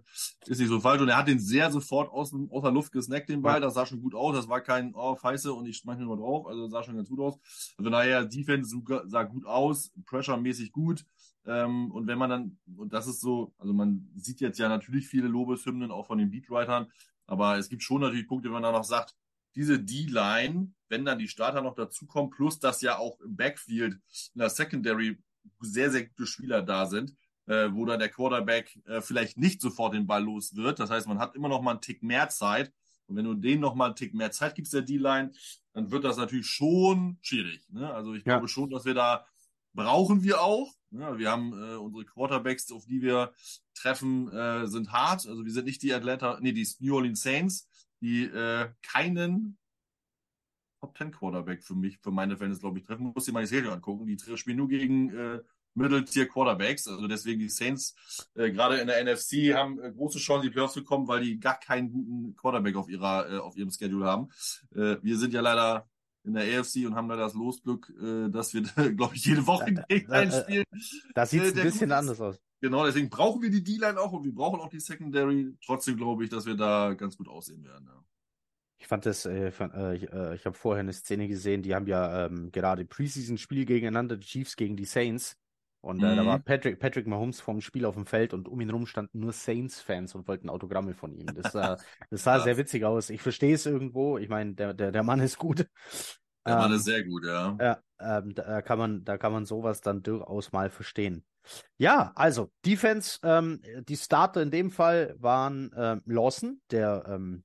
ist nicht so falsch. Und er hat den sehr sofort aus, aus der Luft gesnackt, den Ball. Ja. Das sah schon gut aus. Das war kein, oh, Feiße und ich schmeiß mir mal drauf. Also sah schon ganz gut aus. Also daher, Defense sah gut aus, Pressure-mäßig gut. Ähm, und wenn man dann, und das ist so, also man sieht jetzt ja natürlich viele Lobeshymnen auch von den Beatwritern, aber es gibt schon natürlich Punkte, wenn man da noch sagt, diese D-Line, wenn dann die Starter noch dazukommen, plus dass ja auch im Backfield in der Secondary sehr, sehr gute Spieler da sind, äh, wo dann der Quarterback äh, vielleicht nicht sofort den Ball los wird. Das heißt, man hat immer noch mal einen Tick mehr Zeit. Und wenn du denen noch mal einen Tick mehr Zeit gibst, der D-Line, dann wird das natürlich schon schwierig. Ne? Also ich ja. glaube schon, dass wir da brauchen wir auch. Ja, wir haben äh, unsere Quarterbacks, auf die wir treffen, äh, sind hart. Also wir sind nicht die Atlanta, nee, die New Orleans Saints, die äh, keinen Top 10 Quarterback für mich, für meine Fans, glaube ich, treffen. Muss ich mal die Serie angucken. Die spielen nur gegen äh, Middle-Tier Quarterbacks. Also deswegen die Saints äh, gerade in der NFC haben äh, große Chance, die Playoffs zu kommen, weil die gar keinen guten Quarterback auf ihrer äh, auf ihrem Schedule haben. Äh, wir sind ja leider in der AFC und haben da das Losglück, äh, dass wir, glaube ich, jede Woche gegen einen spielen. Da sieht es äh, ein bisschen anders aus. Genau, deswegen brauchen wir die D-Line auch und wir brauchen auch die Secondary. Trotzdem glaube ich, dass wir da ganz gut aussehen werden. Ja. Ich fand das, äh, äh, ich, äh, ich habe vorher eine Szene gesehen, die haben ja ähm, gerade Preseason-Spiel gegeneinander, die Chiefs gegen die Saints. Und mhm. da war Patrick, Patrick Mahomes vom Spiel auf dem Feld und um ihn rum standen nur Saints-Fans und wollten Autogramme von ihm. Das, äh, das sah sehr witzig aus. Ich verstehe es irgendwo. Ich meine, der, der, der Mann ist gut. Der ähm, Mann ist sehr gut, ja. Ja, ähm, da kann man, da kann man sowas dann durchaus mal verstehen. Ja, also Defense, ähm, die Starter in dem Fall waren ähm, Lawson, der ähm,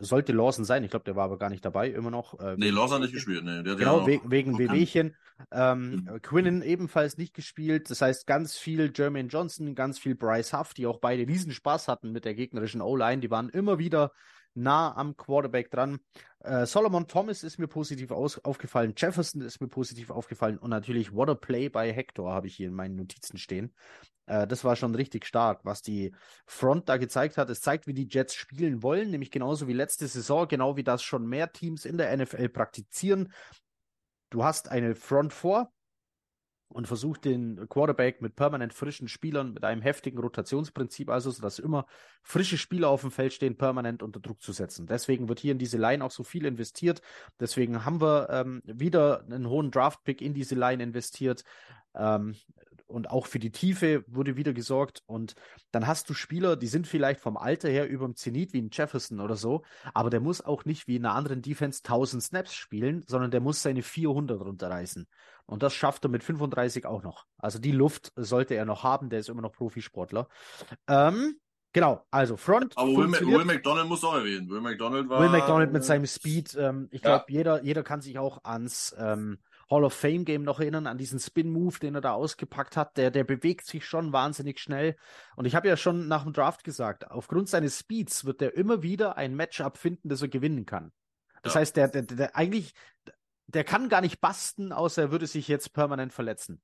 sollte Lawson sein. Ich glaube, der war aber gar nicht dabei, immer noch. Äh, nee, Lawson hat nicht gespielt. Nee, der genau, we wegen Wehwehchen. Ähm, mhm. Quinnen ebenfalls nicht gespielt. Das heißt, ganz viel Jermaine Johnson, ganz viel Bryce Huff, die auch beide riesen Spaß hatten mit der gegnerischen O-Line. Die waren immer wieder nah am Quarterback dran. Äh, Solomon Thomas ist mir positiv aufgefallen. Jefferson ist mir positiv aufgefallen. Und natürlich What a Play bei Hector habe ich hier in meinen Notizen stehen. Äh, das war schon richtig stark, was die Front da gezeigt hat. Es zeigt, wie die Jets spielen wollen, nämlich genauso wie letzte Saison, genau wie das schon mehr Teams in der NFL praktizieren. Du hast eine Front vor, und versucht den Quarterback mit permanent frischen Spielern, mit einem heftigen Rotationsprinzip, also sodass immer frische Spieler auf dem Feld stehen, permanent unter Druck zu setzen. Deswegen wird hier in diese Line auch so viel investiert. Deswegen haben wir ähm, wieder einen hohen Draft-Pick in diese Line investiert. Ähm, und auch für die Tiefe wurde wieder gesorgt. Und dann hast du Spieler, die sind vielleicht vom Alter her über dem Zenit wie ein Jefferson oder so, aber der muss auch nicht wie in einer anderen Defense 1000 Snaps spielen, sondern der muss seine 400 runterreißen. Und das schafft er mit 35 auch noch. Also die Luft sollte er noch haben, der ist immer noch Profisportler. Ähm, Genau, also Front. Aber Will, Will, McDonald muss auch erwähnen. Will McDonald war. Will McDonald mit seinem Speed. Ähm, ich glaube, ja. jeder, jeder kann sich auch ans ähm, Hall of Fame Game noch erinnern, an diesen Spin-Move, den er da ausgepackt hat. Der, der bewegt sich schon wahnsinnig schnell. Und ich habe ja schon nach dem Draft gesagt, aufgrund seines Speeds wird er immer wieder ein Matchup finden, das er gewinnen kann. Das ja. heißt, der, der, der eigentlich, der kann gar nicht basten, außer er würde sich jetzt permanent verletzen.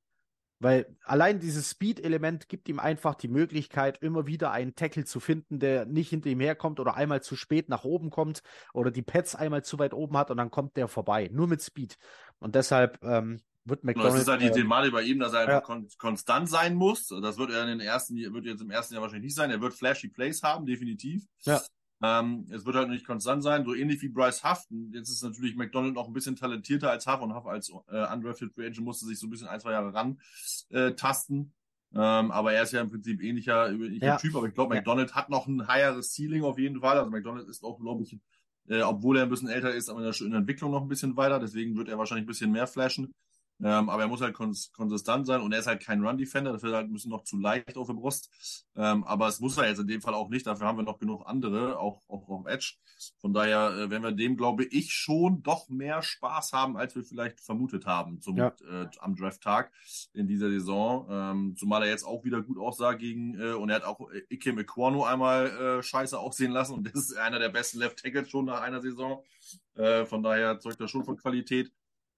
Weil allein dieses Speed-Element gibt ihm einfach die Möglichkeit, immer wieder einen Tackle zu finden, der nicht hinter ihm herkommt oder einmal zu spät nach oben kommt oder die Pads einmal zu weit oben hat und dann kommt der vorbei. Nur mit Speed. Und deshalb ähm, wird McDonald. Das ist halt die Thematik bei ihm, dass er einfach kon konstant sein muss. Das wird er in den ersten, wird jetzt im ersten Jahr wahrscheinlich nicht sein. Er wird flashy Plays haben, definitiv. Ja. Ähm, es wird halt nicht konstant sein, so ähnlich wie Bryce Huff. Jetzt ist natürlich McDonald noch ein bisschen talentierter als Huff und Huff als äh, undrafted Free Agent musste sich so ein bisschen ein, zwei Jahre ran äh, tasten. Ähm, aber er ist ja im Prinzip ähnlicher, ähnlicher ja. Typ. Aber ich glaube, McDonald ja. hat noch ein higheres Ceiling auf jeden Fall. Also McDonald ist auch, glaube ich, äh, obwohl er ein bisschen älter ist, aber in der, in der Entwicklung noch ein bisschen weiter. Deswegen wird er wahrscheinlich ein bisschen mehr flashen. Ähm, aber er muss halt kons konsistent sein und er ist halt kein Run-Defender, dafür halt ein bisschen noch zu leicht auf der Brust. Ähm, aber es muss er jetzt in dem Fall auch nicht, dafür haben wir noch genug andere, auch, auch auf Edge. Von daher äh, werden wir dem, glaube ich, schon doch mehr Spaß haben, als wir vielleicht vermutet haben zum, ja. äh, am Draft-Tag in dieser Saison. Ähm, zumal er jetzt auch wieder gut aussah gegen, äh, und er hat auch Ikem Equano einmal äh, scheiße aussehen lassen und das ist einer der besten Left Tackles schon nach einer Saison. Äh, von daher zeugt er schon von Qualität.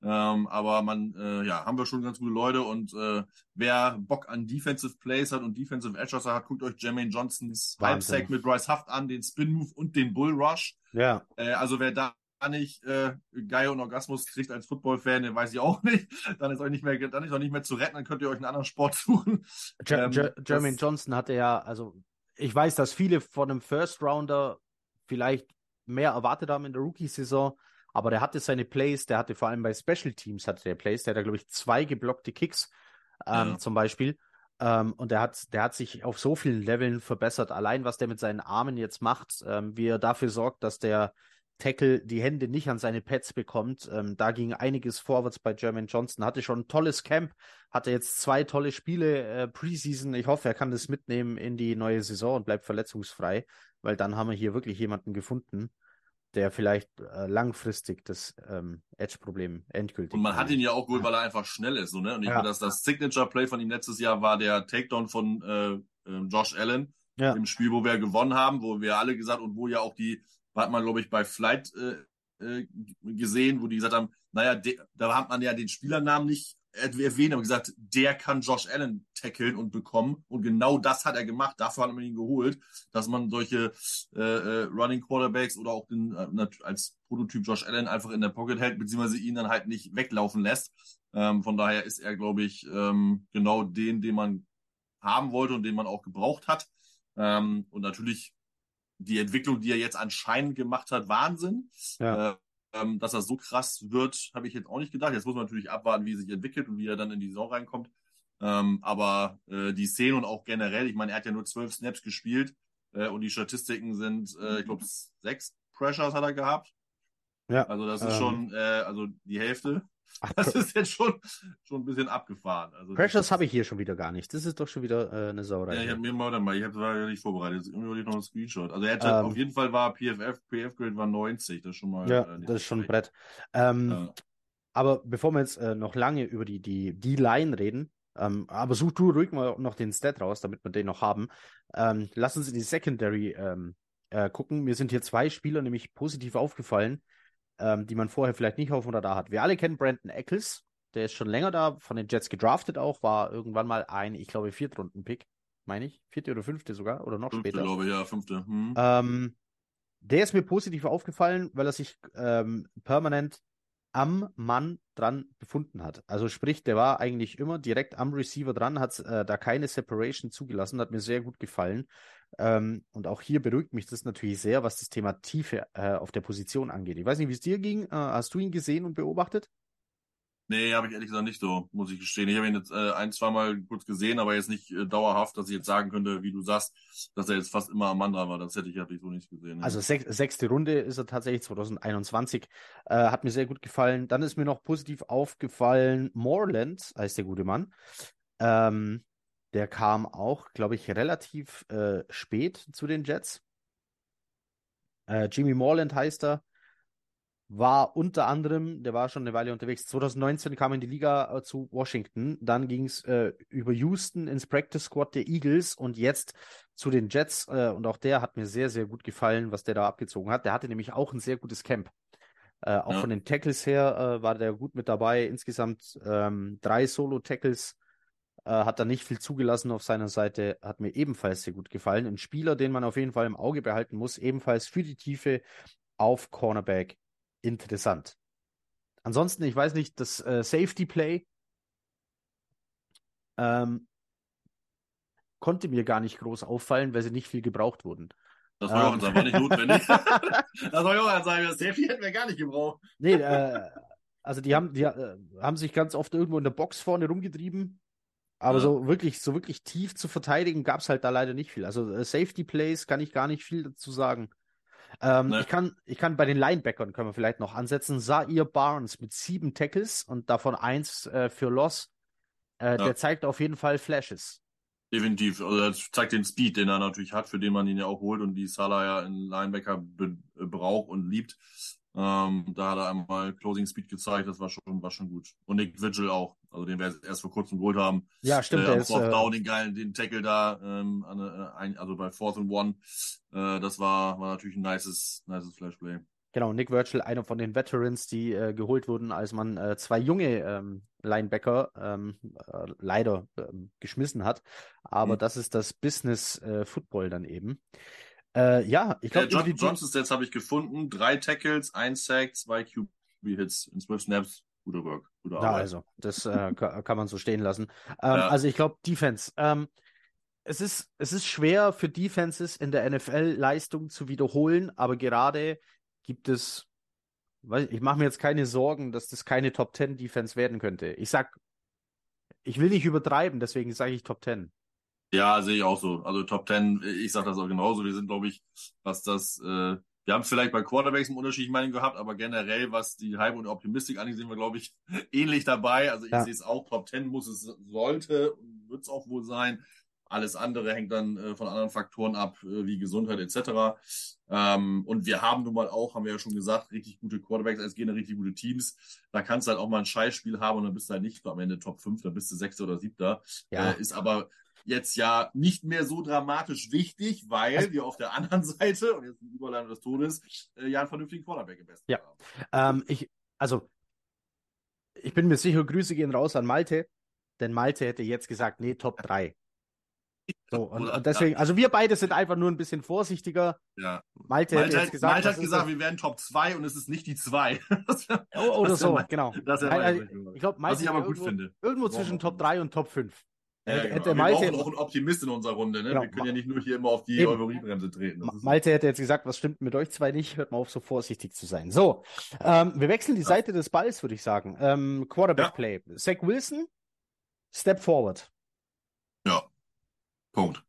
Ähm, aber man, äh, ja, haben wir schon ganz gute Leute und äh, wer Bock an Defensive Plays hat und Defensive Edge hat, guckt euch Jermaine Johnsons Halbsack mit Bryce Huff an, den Spin Move und den Bull Rush. Ja. Äh, also wer da nicht äh, Geil und Orgasmus kriegt als Football-Fan, den weiß ich auch nicht. Dann ist euch nicht mehr, dann ist euch nicht mehr zu retten, dann könnt ihr euch einen anderen Sport suchen. Ähm, Jermaine Johnson hatte ja, also ich weiß, dass viele von einem First Rounder vielleicht mehr erwartet haben in der Rookie-Saison, aber der hatte seine Plays, der hatte vor allem bei Special Teams hatte der Plays, der hat, glaube ich, zwei geblockte Kicks ähm, ja. zum Beispiel. Ähm, und der hat, der hat sich auf so vielen Leveln verbessert. Allein was der mit seinen Armen jetzt macht, ähm, wie er dafür sorgt, dass der Tackle die Hände nicht an seine Pads bekommt. Ähm, da ging einiges vorwärts bei German Johnson. Hatte schon ein tolles Camp, hatte jetzt zwei tolle Spiele äh, Preseason. Ich hoffe, er kann das mitnehmen in die neue Saison und bleibt verletzungsfrei, weil dann haben wir hier wirklich jemanden gefunden, der vielleicht äh, langfristig das ähm, Edge-Problem endgültig. Und man hat ihn ja auch geholt, weil er einfach schnell ist. So, ne? Und ich ja. finde, dass das Signature-Play von ihm letztes Jahr war der Takedown von äh, äh, Josh Allen ja. im Spiel, wo wir gewonnen haben, wo wir alle gesagt und wo ja auch die hat man, glaube ich, bei Flight äh, äh, gesehen, wo die gesagt haben, naja, de, da hat man ja den Spielernamen nicht erwähnt, aber gesagt, der kann Josh Allen tackeln und bekommen. Und genau das hat er gemacht. Dafür hat man ihn geholt, dass man solche äh, äh, Running Quarterbacks oder auch den, äh, als Prototyp Josh Allen einfach in der Pocket hält, beziehungsweise ihn dann halt nicht weglaufen lässt. Ähm, von daher ist er, glaube ich, ähm, genau den, den man haben wollte und den man auch gebraucht hat. Ähm, und natürlich die Entwicklung, die er jetzt anscheinend gemacht hat, Wahnsinn. Ja. Äh, ähm, dass er so krass wird, habe ich jetzt auch nicht gedacht. Jetzt muss man natürlich abwarten, wie er sich entwickelt und wie er dann in die Saison reinkommt. Ähm, aber äh, die Szene und auch generell, ich meine, er hat ja nur zwölf Snaps gespielt äh, und die Statistiken sind, äh, ich glaube, sechs Pressures hat er gehabt. Ja. Also das ist ähm, schon, äh, also die Hälfte. Das ist jetzt schon, schon ein bisschen abgefahren. Also Precious habe ich hier schon wieder gar nicht. Das ist doch schon wieder äh, eine Sauerei. Ja, ich habe mir mal, mal ich habe ja nicht vorbereitet. Irgendwie wollte ich noch einen Screenshot. Also er hat ähm, auf jeden Fall war PFF, PF Grade war 90. Das ist schon mal. Ja, äh, das ist schon ein Brett. Ähm, ja. Aber bevor wir jetzt äh, noch lange über die, die, die Line reden, ähm, aber such du ruhig mal noch den Stat raus, damit wir den noch haben. Ähm, lass uns in die Secondary ähm, äh, gucken. Mir sind hier zwei Spieler nämlich positiv aufgefallen ähm, die man vorher vielleicht nicht auf dem Radar hat. Wir alle kennen Brandon Eccles, der ist schon länger da, von den Jets gedraftet auch, war irgendwann mal ein, ich glaube, Viertrunden-Pick, meine ich, vierte oder fünfte sogar, oder noch fünfte, später. glaube ich, ja, fünfte. Hm. Ähm, der ist mir positiv aufgefallen, weil er sich ähm, permanent am Mann dran befunden hat. Also sprich, der war eigentlich immer direkt am Receiver dran, hat äh, da keine Separation zugelassen, hat mir sehr gut gefallen. Ähm, und auch hier beruhigt mich das natürlich sehr, was das Thema Tiefe äh, auf der Position angeht. Ich weiß nicht, wie es dir ging. Äh, hast du ihn gesehen und beobachtet? Nee, habe ich ehrlich gesagt nicht so, muss ich gestehen. Ich habe ihn jetzt äh, ein, zwei Mal kurz gesehen, aber jetzt nicht äh, dauerhaft, dass ich jetzt sagen könnte, wie du sagst, dass er jetzt fast immer am Mann dran war. Das hätte ich, hätte ich so nicht gesehen. Also sech, sechste Runde ist er tatsächlich 2021. Äh, hat mir sehr gut gefallen. Dann ist mir noch positiv aufgefallen, Moreland heißt der gute Mann. Ähm, der kam auch, glaube ich, relativ äh, spät zu den Jets. Äh, Jimmy Moreland heißt er war unter anderem, der war schon eine Weile unterwegs, 2019 kam in die Liga äh, zu Washington, dann ging es äh, über Houston ins Practice Squad der Eagles und jetzt zu den Jets äh, und auch der hat mir sehr, sehr gut gefallen, was der da abgezogen hat. Der hatte nämlich auch ein sehr gutes Camp. Äh, auch ja. von den Tackles her äh, war der gut mit dabei. Insgesamt ähm, drei Solo-Tackles äh, hat er nicht viel zugelassen auf seiner Seite, hat mir ebenfalls sehr gut gefallen. Ein Spieler, den man auf jeden Fall im Auge behalten muss, ebenfalls für die Tiefe auf Cornerback interessant. Ansonsten, ich weiß nicht, das äh, Safety Play ähm, konnte mir gar nicht groß auffallen, weil sie nicht viel gebraucht wurden. Das war ähm, auch war nicht notwendig. das war ich auch sagen, das Safety hätten wir gar nicht gebraucht. Nee, äh, also die haben, die äh, haben sich ganz oft irgendwo in der Box vorne rumgetrieben. Aber ja. so wirklich, so wirklich tief zu verteidigen gab es halt da leider nicht viel. Also äh, Safety Plays kann ich gar nicht viel dazu sagen. Ähm, ne. ich, kann, ich kann bei den Linebackern können wir vielleicht noch ansetzen. Zaire Barnes mit sieben Tackles und davon eins äh, für Loss. Äh, ja. Der zeigt auf jeden Fall Flashes. Definitiv. Also er zeigt den Speed, den er natürlich hat, für den man ihn ja auch holt und die Salah ja in Linebacker braucht und liebt. Ähm, da hat er einmal Closing Speed gezeigt, das war schon, war schon gut. Und Nick Vigil auch, also den wir erst vor kurzem geholt haben. Ja, stimmt. Äh, Fourth äh... Down, den geilen, den Tackle da, ähm, äh, also bei Fourth and One, äh, das war, war natürlich ein nices, nices Flashplay. Genau, Nick Virgil, einer von den Veterans, die äh, geholt wurden, als man äh, zwei junge ähm, Linebacker ähm, äh, leider ähm, geschmissen hat. Aber mhm. das ist das Business äh, Football dann eben. Äh, ja, ich glaube, äh, John, Johnson Stats habe ich gefunden. Drei Tackles, ein Sack, zwei QB-Hits in zwölf Snaps. Guter Work. Guter ja, also, das äh, kann man so stehen lassen. Ähm, ja. Also, ich glaube, Defense. Ähm, es ist, es ist schwer für Defenses in der NFL Leistung zu wiederholen, aber gerade gibt es, ich mache mir jetzt keine Sorgen, dass das keine Top 10 Defense werden könnte. Ich sag, ich will nicht übertreiben, deswegen sage ich Top 10. Ja, sehe ich auch so. Also Top 10, ich sage das auch genauso. Wir sind, glaube ich, was das, äh, wir haben vielleicht bei Quarterbacks einen unterschiedlichen Meinung gehabt, aber generell, was die Hype und Optimistik angeht, sind wir, glaube ich, ähnlich dabei. Also ich ja. sehe es auch, Top 10 muss es, sollte und wird es auch wohl sein. Alles andere hängt dann äh, von anderen Faktoren ab, äh, wie Gesundheit etc. Ähm, und wir haben nun mal auch, haben wir ja schon gesagt, richtig gute Quarterbacks, es gehen richtig gute Teams. Da kannst du halt auch mal ein Scheißspiel haben und dann bist du halt nicht am Ende Top 5, dann bist du Sechster oder Siebter. Ja. Äh, ist aber jetzt ja nicht mehr so dramatisch wichtig, weil also wir auf der anderen Seite, und jetzt die Überleitung des Todes, äh, ja einen vernünftigen Quarterback im besten ja. haben. Ähm, ich, also, ich bin mir sicher, Grüße gehen raus an Malte, denn Malte hätte jetzt gesagt, nee, Top 3. So, und, und deswegen, also wir beide sind einfach nur ein bisschen vorsichtiger. Ja. Malte, Malte, hat gesagt, Malte hat gesagt, wir werden Top 2 und es ist nicht die 2. oh, oder so, genau. Das ist also, ich glaube, Malte Was ich aber gut irgendwo, finde. Irgendwo zwischen Top 3 und Top 5. Ja, genau. hätte Malte, wir brauchen auch einen Optimist in unserer Runde. Ne? Genau. Wir können ja nicht nur hier immer auf die Euphoriebremse treten. Malte hätte jetzt gesagt, was stimmt mit euch zwei nicht? Hört mal auf, so vorsichtig zu sein. So, ähm, wir wechseln die ja. Seite des Balls, würde ich sagen. Ähm, Quarterback Play. Zach Wilson, Step Forward. Ja. Punkt.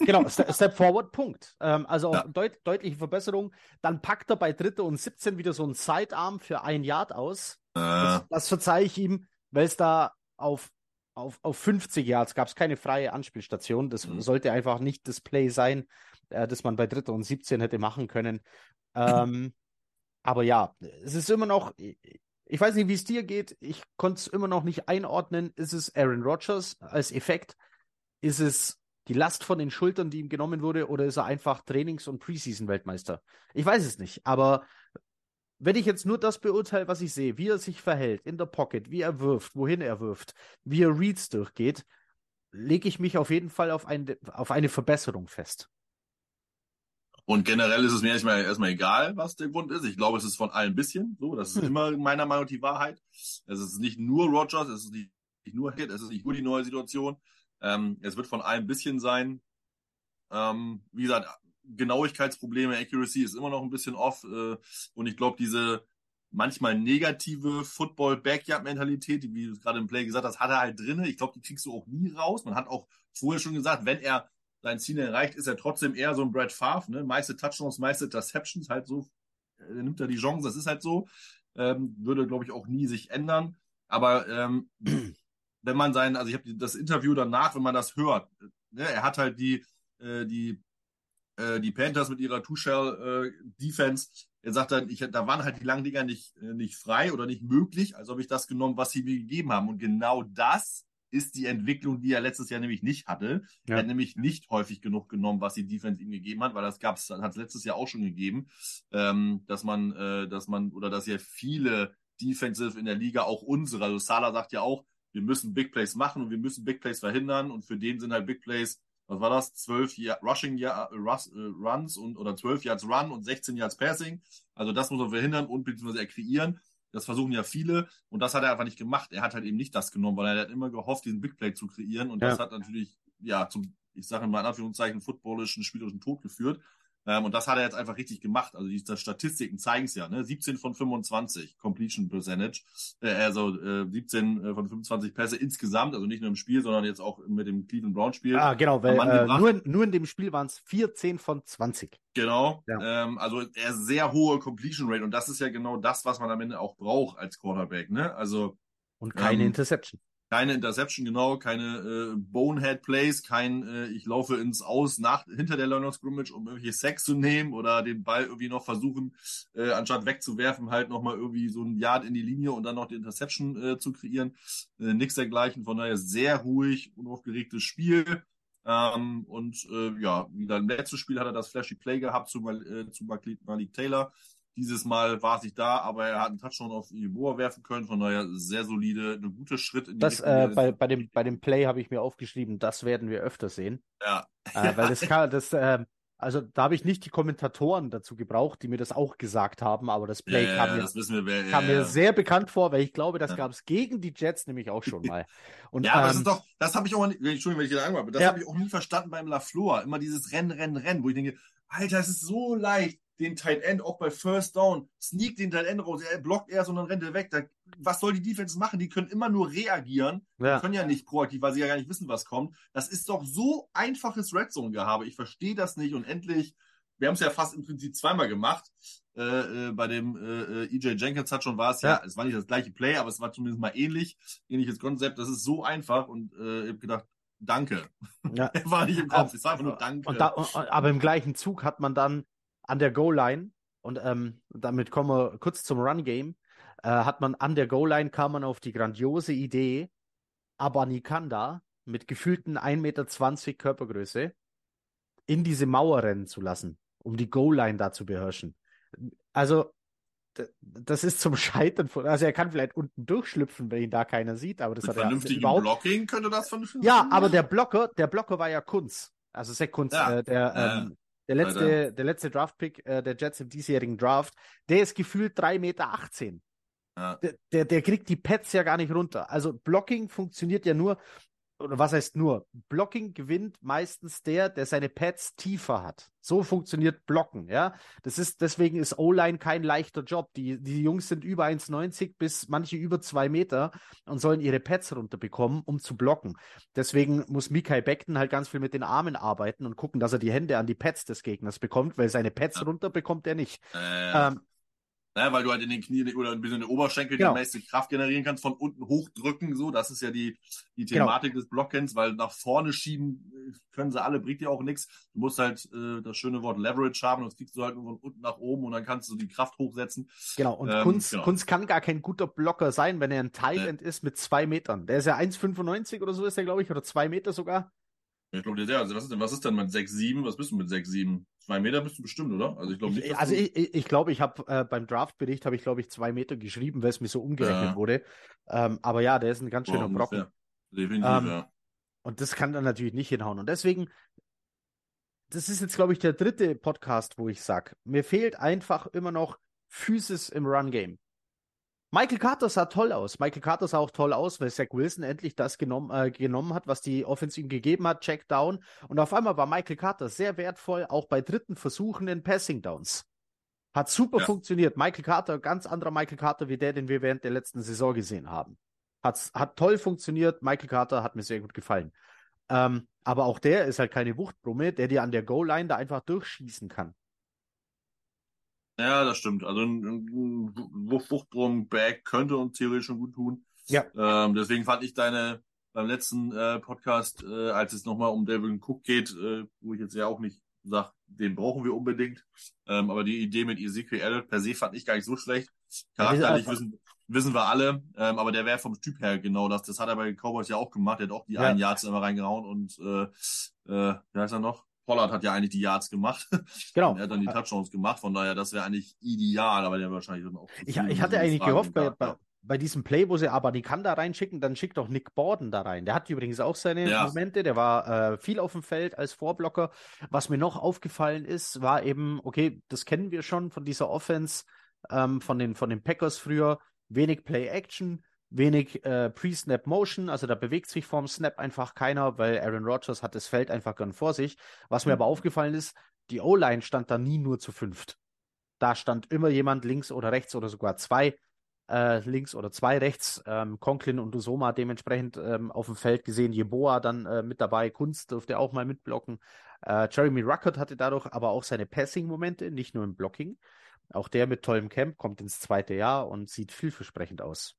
genau, Step Forward, Punkt. Ähm, also ja. deut deutliche Verbesserung. Dann packt er bei Dritte und 17 wieder so einen Sidearm für ein Yard aus. Äh. Das, das verzeihe ich ihm, weil es da auf, auf, auf 50 Yards gab es keine freie Anspielstation. Das mhm. sollte einfach nicht das Play sein, äh, das man bei Dritte und 17 hätte machen können. Ähm, aber ja, es ist immer noch, ich weiß nicht, wie es dir geht. Ich konnte es immer noch nicht einordnen. Ist es Aaron Rodgers als Effekt? Ist es die Last von den Schultern, die ihm genommen wurde, oder ist er einfach Trainings- und Preseason-Weltmeister? Ich weiß es nicht, aber wenn ich jetzt nur das beurteile, was ich sehe, wie er sich verhält in der Pocket, wie er wirft, wohin er wirft, wie er Reads durchgeht, lege ich mich auf jeden Fall auf, ein, auf eine Verbesserung fest. Und generell ist es mir erstmal, erstmal egal, was der Grund ist. Ich glaube, es ist von allen ein bisschen so. Das ist hm. immer meiner Meinung nach die Wahrheit. Es ist nicht nur Rogers, es ist nicht, nur Hit, es ist nicht nur die neue Situation. Ähm, es wird von allem ein bisschen sein. Ähm, wie gesagt, Genauigkeitsprobleme, Accuracy ist immer noch ein bisschen off. Äh, und ich glaube, diese manchmal negative Football-Backyard-Mentalität, wie du gerade im Play gesagt hast, hat er halt drin. Ich glaube, die kriegst du auch nie raus. Man hat auch vorher schon gesagt, wenn er sein Ziel erreicht, ist er trotzdem eher so ein Brad Favre, ne? Meiste Touchdowns, meiste Interceptions, halt so, er nimmt er die Chance, das ist halt so. Ähm, würde, glaube ich, auch nie sich ändern. Aber ähm, wenn man sein, also ich habe das Interview danach, wenn man das hört, ne, er hat halt die, äh, die, äh, die Panthers mit ihrer Two-Shell-Defense, äh, er sagt dann, ich, da waren halt die langen Dinger nicht, äh, nicht frei oder nicht möglich, also habe ich das genommen, was sie mir gegeben haben. Und genau das ist die Entwicklung, die er letztes Jahr nämlich nicht hatte. Ja. Er hat nämlich nicht häufig genug genommen, was die Defense ihm gegeben hat, weil das gab's, hat es letztes Jahr auch schon gegeben, ähm, dass man, äh, dass man, oder dass ja viele Defensive in der Liga, auch unsere, also Sala sagt ja auch, wir müssen Big Plays machen und wir müssen Big Plays verhindern und für den sind halt Big Plays, was war das? Zwölf Rushing Jahr, äh, Runs und oder zwölf Yards Run und 16 Yards Passing. Also das muss man verhindern und beziehungsweise kreieren. Das versuchen ja viele und das hat er einfach nicht gemacht. Er hat halt eben nicht das genommen, weil er hat immer gehofft, diesen Big Play zu kreieren und ja. das hat natürlich ja zum, ich sage mal in Anführungszeichen, footballischen, spielerischen Tod geführt. Ähm, und das hat er jetzt einfach richtig gemacht. Also die Statistiken zeigen es ja. Ne? 17 von 25 Completion Percentage, äh, also äh, 17 äh, von 25 Pässe insgesamt, also nicht nur im Spiel, sondern jetzt auch mit dem Cleveland Brown Spiel. Ah, genau, weil äh, nur, nur in dem Spiel waren es 14 von 20. Genau. Ja. Ähm, also er sehr hohe Completion Rate und das ist ja genau das, was man am Ende auch braucht als Quarterback. Ne? Also und keine ähm, Interception. Keine Interception, genau, keine äh, Bonehead Plays, kein äh, ich laufe ins Aus nach hinter der Line of Scrimmage, um irgendwelche Sex zu nehmen oder den Ball irgendwie noch versuchen, äh, anstatt wegzuwerfen, halt nochmal irgendwie so ein Yard in die Linie und dann noch die Interception äh, zu kreieren. Äh, nix dergleichen, von daher sehr ruhig, unaufgeregtes Spiel. Ähm, und äh, ja, wieder im letzten Spiel hat er das Flashy Play gehabt zu, äh, zu Malik Taylor. Dieses Mal war es nicht da, aber er hat einen Touchdown auf Iboa werfen können, von daher sehr solide, ein guter Schritt in die das, äh, bei, bei, dem, bei dem Play habe ich mir aufgeschrieben, das werden wir öfter sehen. Ja. Äh, weil das, kann, das, äh, Also da habe ich nicht die Kommentatoren dazu gebraucht, die mir das auch gesagt haben, aber das Play Ja, kam, ja, mir, das wir, kam ja, mir sehr bekannt vor, weil ich glaube, das gab es gegen die Jets nämlich auch schon mal. Und, Ja, aber das ähm, ist doch, das habe ich auch, nie- Entschuldigung, wenn ich da angehe, das habe ich auch nie verstanden beim LaFleur. Immer dieses Rennen, Rennen, Rennen, wo ich denke, Alter, es ist so leicht, den Tight End auch bei First Down, sneak den Tight End raus, er blockt erst und dann rennt er weg. Da, was soll die Defense machen? Die können immer nur reagieren. ja. Die können ja nicht proaktiv, weil sie ja gar nicht wissen, was kommt. Das ist doch so einfaches Red Zone-Gehabe. Ich verstehe das nicht und endlich, wir haben es ja fast im Prinzip zweimal gemacht. Äh, äh, bei dem äh, äh, EJ Jenkins hat schon war es ja, Ja. es war nicht das gleiche Play, aber es war zumindest mal ähnlich, ähnliches Konzept. Das ist so einfach und äh, ich habe gedacht, danke. ja. war nicht im Kopf, es war einfach nur danke. Da, aber im gleichen Zug hat man dann an der Goal-Line, und ähm, damit kommen wir kurz zum Run-Game, äh, hat man an der Goal-Line kam man auf die grandiose Idee, Abanikanda mit gefühlten 1,20 Meter Körpergröße in diese Mauer rennen zu lassen, um die Goal-Line da zu beherrschen. Also, das ist zum Scheitern von, also er kann vielleicht unten durchschlüpfen, wenn ihn da keiner sieht, aber das Mit hat er vernünftigem überhaupt Blocking könnte das vernünftig ja, aber der Blocker, der Blocker war ja Kunz. Also Zach Kunz, Ja. äh, der, Ja. ähm, der letzte, der letzte Draft-Pick äh, der Jets im diesjährigen Draft, der ist gefühlt 3,18 Meter. Ja. Der, der, der kriegt die Pads ja gar nicht runter. Also Blocking funktioniert ja nur, oder was heißt nur? Blocking gewinnt meistens der, der seine Pads tiefer hat. So funktioniert Blocken, ja. Das ist, deswegen ist O-Line kein leichter Job. Die, die Jungs sind über 1,90 bis manche über zwei Meter und sollen ihre Pads runterbekommen, um zu blocken. Deswegen muss Mikai Beckton halt ganz viel mit den Armen arbeiten und gucken, dass er die Hände an die Pads des Gegners bekommt, weil seine Pads Ja. runter bekommt er nicht. Äh, Ähm, Ja, weil du halt in den Knien oder ein bisschen in den Oberschenkel Genau. die meiste Kraft generieren kannst, von unten hochdrücken, so. Das ist ja die, die Genau. Thematik des Blockens, weil nach vorne schieben äh, können sie alle, bringt dir auch nichts. Du musst halt äh, das schöne Wort Leverage haben, das kriegst du halt nur von unten nach oben und dann kannst du die Kraft hochsetzen. Genau, und Ähm, Kunz, genau. Kunz kann gar kein guter Blocker sein, wenn er ein Nee. End ist mit zwei Metern. Der ist ja 1,95 oder so ist er, glaube ich, oder zwei Meter sogar. Ich glaube, der, also was ist denn, was ist denn mit 6,7? Was bist du mit 6,7? Zwei Meter bist du bestimmt, oder? Also ich glaube nicht. Also ich, ich, ich glaube, ich habe äh, beim Draftbericht habe ich, glaube ich, zwei Meter geschrieben, weil es mir so umgerechnet Ja. wurde. Ähm, aber ja, der ist ein ganz schöner Brocken. ungefähr. Definitiv, Ähm, ja. Und das kann dann natürlich nicht hinhauen. Und deswegen, das ist jetzt, glaube ich, der dritte Podcast, wo ich sage, mir fehlt einfach immer noch Physis im Run-Game. Michael Carter sah toll aus. Michael Carter sah auch toll aus, weil Zach Wilson endlich das genommen, äh, genommen hat, was die Offense ihm gegeben hat, Check Down. Und auf einmal war Michael Carter sehr wertvoll, auch bei dritten Versuchen in Passing Downs. Hat super Ja. funktioniert. Michael Carter, ganz anderer Michael Carter wie der, den wir während der letzten Saison gesehen haben. Hat's, hat toll funktioniert. Michael Carter hat mir sehr gut gefallen. Ähm, aber auch der ist halt keine Wuchtbrumme, der dir an der Goal-Line da einfach durchschießen kann. Ja, das stimmt. Also ein, ein Wuchtbrumm-Bag könnte uns theoretisch schon gut tun. Ja. Ähm, deswegen fand ich deine beim letzten äh, Podcast, äh, als es nochmal um Devin Cook geht, äh, wo ich jetzt ja auch nicht sage, den brauchen wir unbedingt. Ähm, aber die Idee mit Ezekiel Elliott per se fand ich gar nicht so schlecht. Charakterlich Ja, wissen, wissen wir alle, ähm, aber der wäre vom Typ her genau das. Das hat er bei den Cowboys ja auch gemacht. Der hat auch die Ja. einen Yards immer reingehauen und äh, äh, wie heißt er noch? Pollard hat ja eigentlich die Yards gemacht. Genau. Er hat dann die Touchdowns gemacht, von daher, das wäre eigentlich ideal, aber der wahrscheinlich dann auch. Ich, ich hatte eigentlich Fragen gehofft, bei, bei, bei diesem Play, wo sie aber die Kanda reinschicken, dann schickt doch Nick Borden da rein. Der hat übrigens auch seine Ja. Momente, der war äh, viel auf dem Feld als Vorblocker. Was mir noch aufgefallen ist, war eben, okay, das kennen wir schon von dieser Offense, ähm, von, den, von den Packers früher, wenig Play-Action, wenig äh, Pre-Snap-Motion, also da bewegt sich vorm Snap einfach keiner, weil Aaron Rodgers hat das Feld einfach gern vor sich. Was mir Mhm. aber aufgefallen ist, die O-Line stand da nie nur zu fünft. Da stand immer jemand links oder rechts oder sogar zwei äh, links oder zwei rechts. Ähm, Conklin und Usoma dementsprechend ähm, auf dem Feld gesehen. Jeboa dann äh, mit dabei. Kunst durfte auch mal mitblocken. Äh, Jeremy Ruckert hatte dadurch aber auch seine Passing-Momente, nicht nur im Blocking. Auch der mit tollem Camp kommt ins zweite Jahr und sieht vielversprechend aus.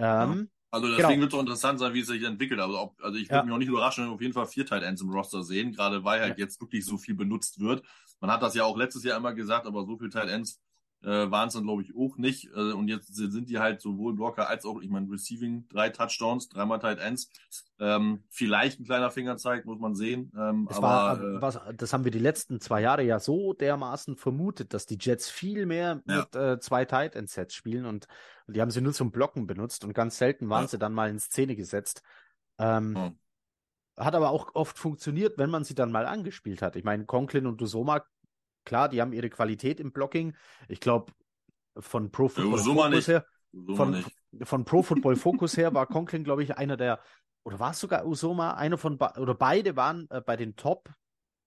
Ähm, Also Genau. deswegen wird es auch interessant sein, wie es sich entwickelt. Also, ob, also ich würde Ja. mich auch nicht überraschen, wenn wir auf jeden Fall vier Tight Ends im Roster sehen, gerade weil halt jetzt wirklich so viel benutzt wird. Man hat das ja auch letztes Jahr immer gesagt, aber so viel Tight Ends äh, waren es dann, glaube ich, auch nicht. Äh, und jetzt sind die halt sowohl Blocker als auch, ich meine, Receiving, drei Touchdowns, dreimal Tight Ends. Ähm, vielleicht ein kleiner Fingerzeig, muss man sehen. Ähm, Es aber war, äh, was, das haben wir die letzten zwei Jahre ja so dermaßen vermutet, dass die Jets viel mehr Ja. mit äh, zwei Tight End Sets spielen und die haben sie nur zum Blocken benutzt und ganz selten waren sie dann mal in Szene gesetzt. Ähm, Ja. hat aber auch oft funktioniert, wenn man sie dann mal angespielt hat. Ich meine, Conklin und Dusoma, klar, die haben ihre Qualität im Blocking. Ich glaube, von Pro Football Focus her, von, von Pro Football Focus her war Conklin, glaube ich, einer der, oder war es sogar Usoma, einer von, oder beide waren äh, bei den Top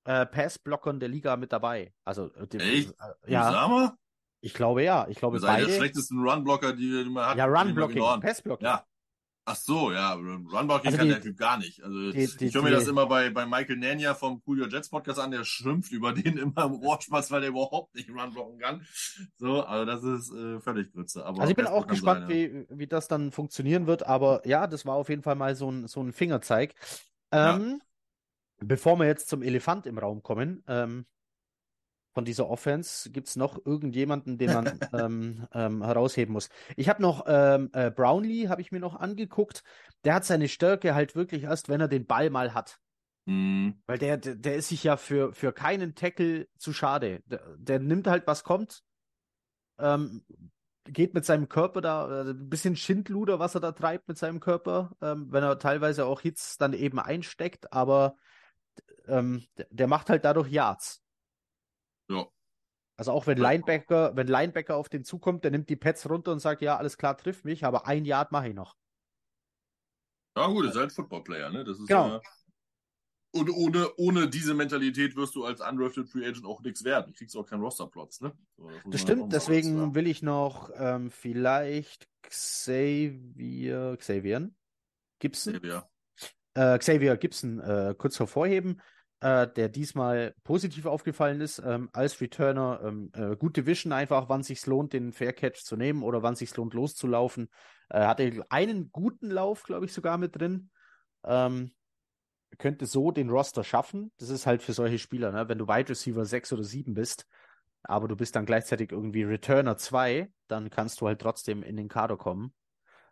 äh, Pass-Blockern der Liga mit dabei. Also, äh, Echt? Äh, ja. Usama? Ich glaube ja. Ich glaube das beide. der schlechtesten Run-Blocker, die, man hat. Ja, Run-Blocking, Pass-Blocking. Ja. Ach so, ja, Runblocking Also kann die- der Typ gar nicht. Also die- die- ich höre mir das immer bei, bei Michael Nania vom Coolio Jets Podcast an, der schimpft über den immer im Ohrspaß, weil der überhaupt nicht Runblocken kann. So, also das ist äh, völlig Grütze. Aber Also ich bin auch gespannt, sein, wie, wie das dann funktionieren wird, aber ja, das war auf jeden Fall mal so ein, so ein Fingerzeig. Ähm, Bevor wir jetzt zum Elefant im Raum kommen, ähm, von dieser Offense, gibt es noch irgendjemanden, den man ähm, ähm, herausheben muss. Ich habe noch ähm, äh, Brownlee, habe ich mir noch angeguckt. Der hat seine Stärke halt wirklich erst, wenn er den Ball mal hat. ja. Hm, Weil der, der, der ist sich ja für, für keinen Tackle zu schade. Der, der nimmt halt, was kommt. Ähm, geht mit seinem Körper da, äh, ein bisschen Schindluder, was er da treibt mit seinem Körper, ähm, wenn er teilweise auch Hits dann eben einsteckt, aber ähm, der, der macht halt dadurch Yards. Also auch wenn. Linebacker, wenn Linebacker auf den zukommt, der nimmt die Pads runter und sagt, ja, alles klar, triff mich, aber ein Yard mache ich noch. Ja gut, ist halt Football-Player, ne? Das ist Genau. ja. Und ohne, ohne diese Mentalität wirst du als undrafted Free Agent auch nichts werden. Du kriegst auch keinen Rosterplatz, ne? So, Das auch stimmt, deswegen sagen. will ich noch ähm, vielleicht Xavier, Xavier Gibson, Ja. äh, Xavier Gibson äh, kurz hervorheben, äh, der diesmal positiv aufgefallen ist ähm, als Returner. Ähm, äh, gute Vision einfach, wann sich's lohnt, den Fair Catch zu nehmen oder wann sich's lohnt, loszulaufen. Äh, hatte einen guten Lauf, glaube ich, sogar mit drin. Ähm, könnte so den Roster schaffen. Das ist halt für solche Spieler, ne? wenn du Wide Receiver 6 oder 7 bist, aber du bist dann gleichzeitig irgendwie Returner 2, dann kannst du halt trotzdem in den Kader kommen.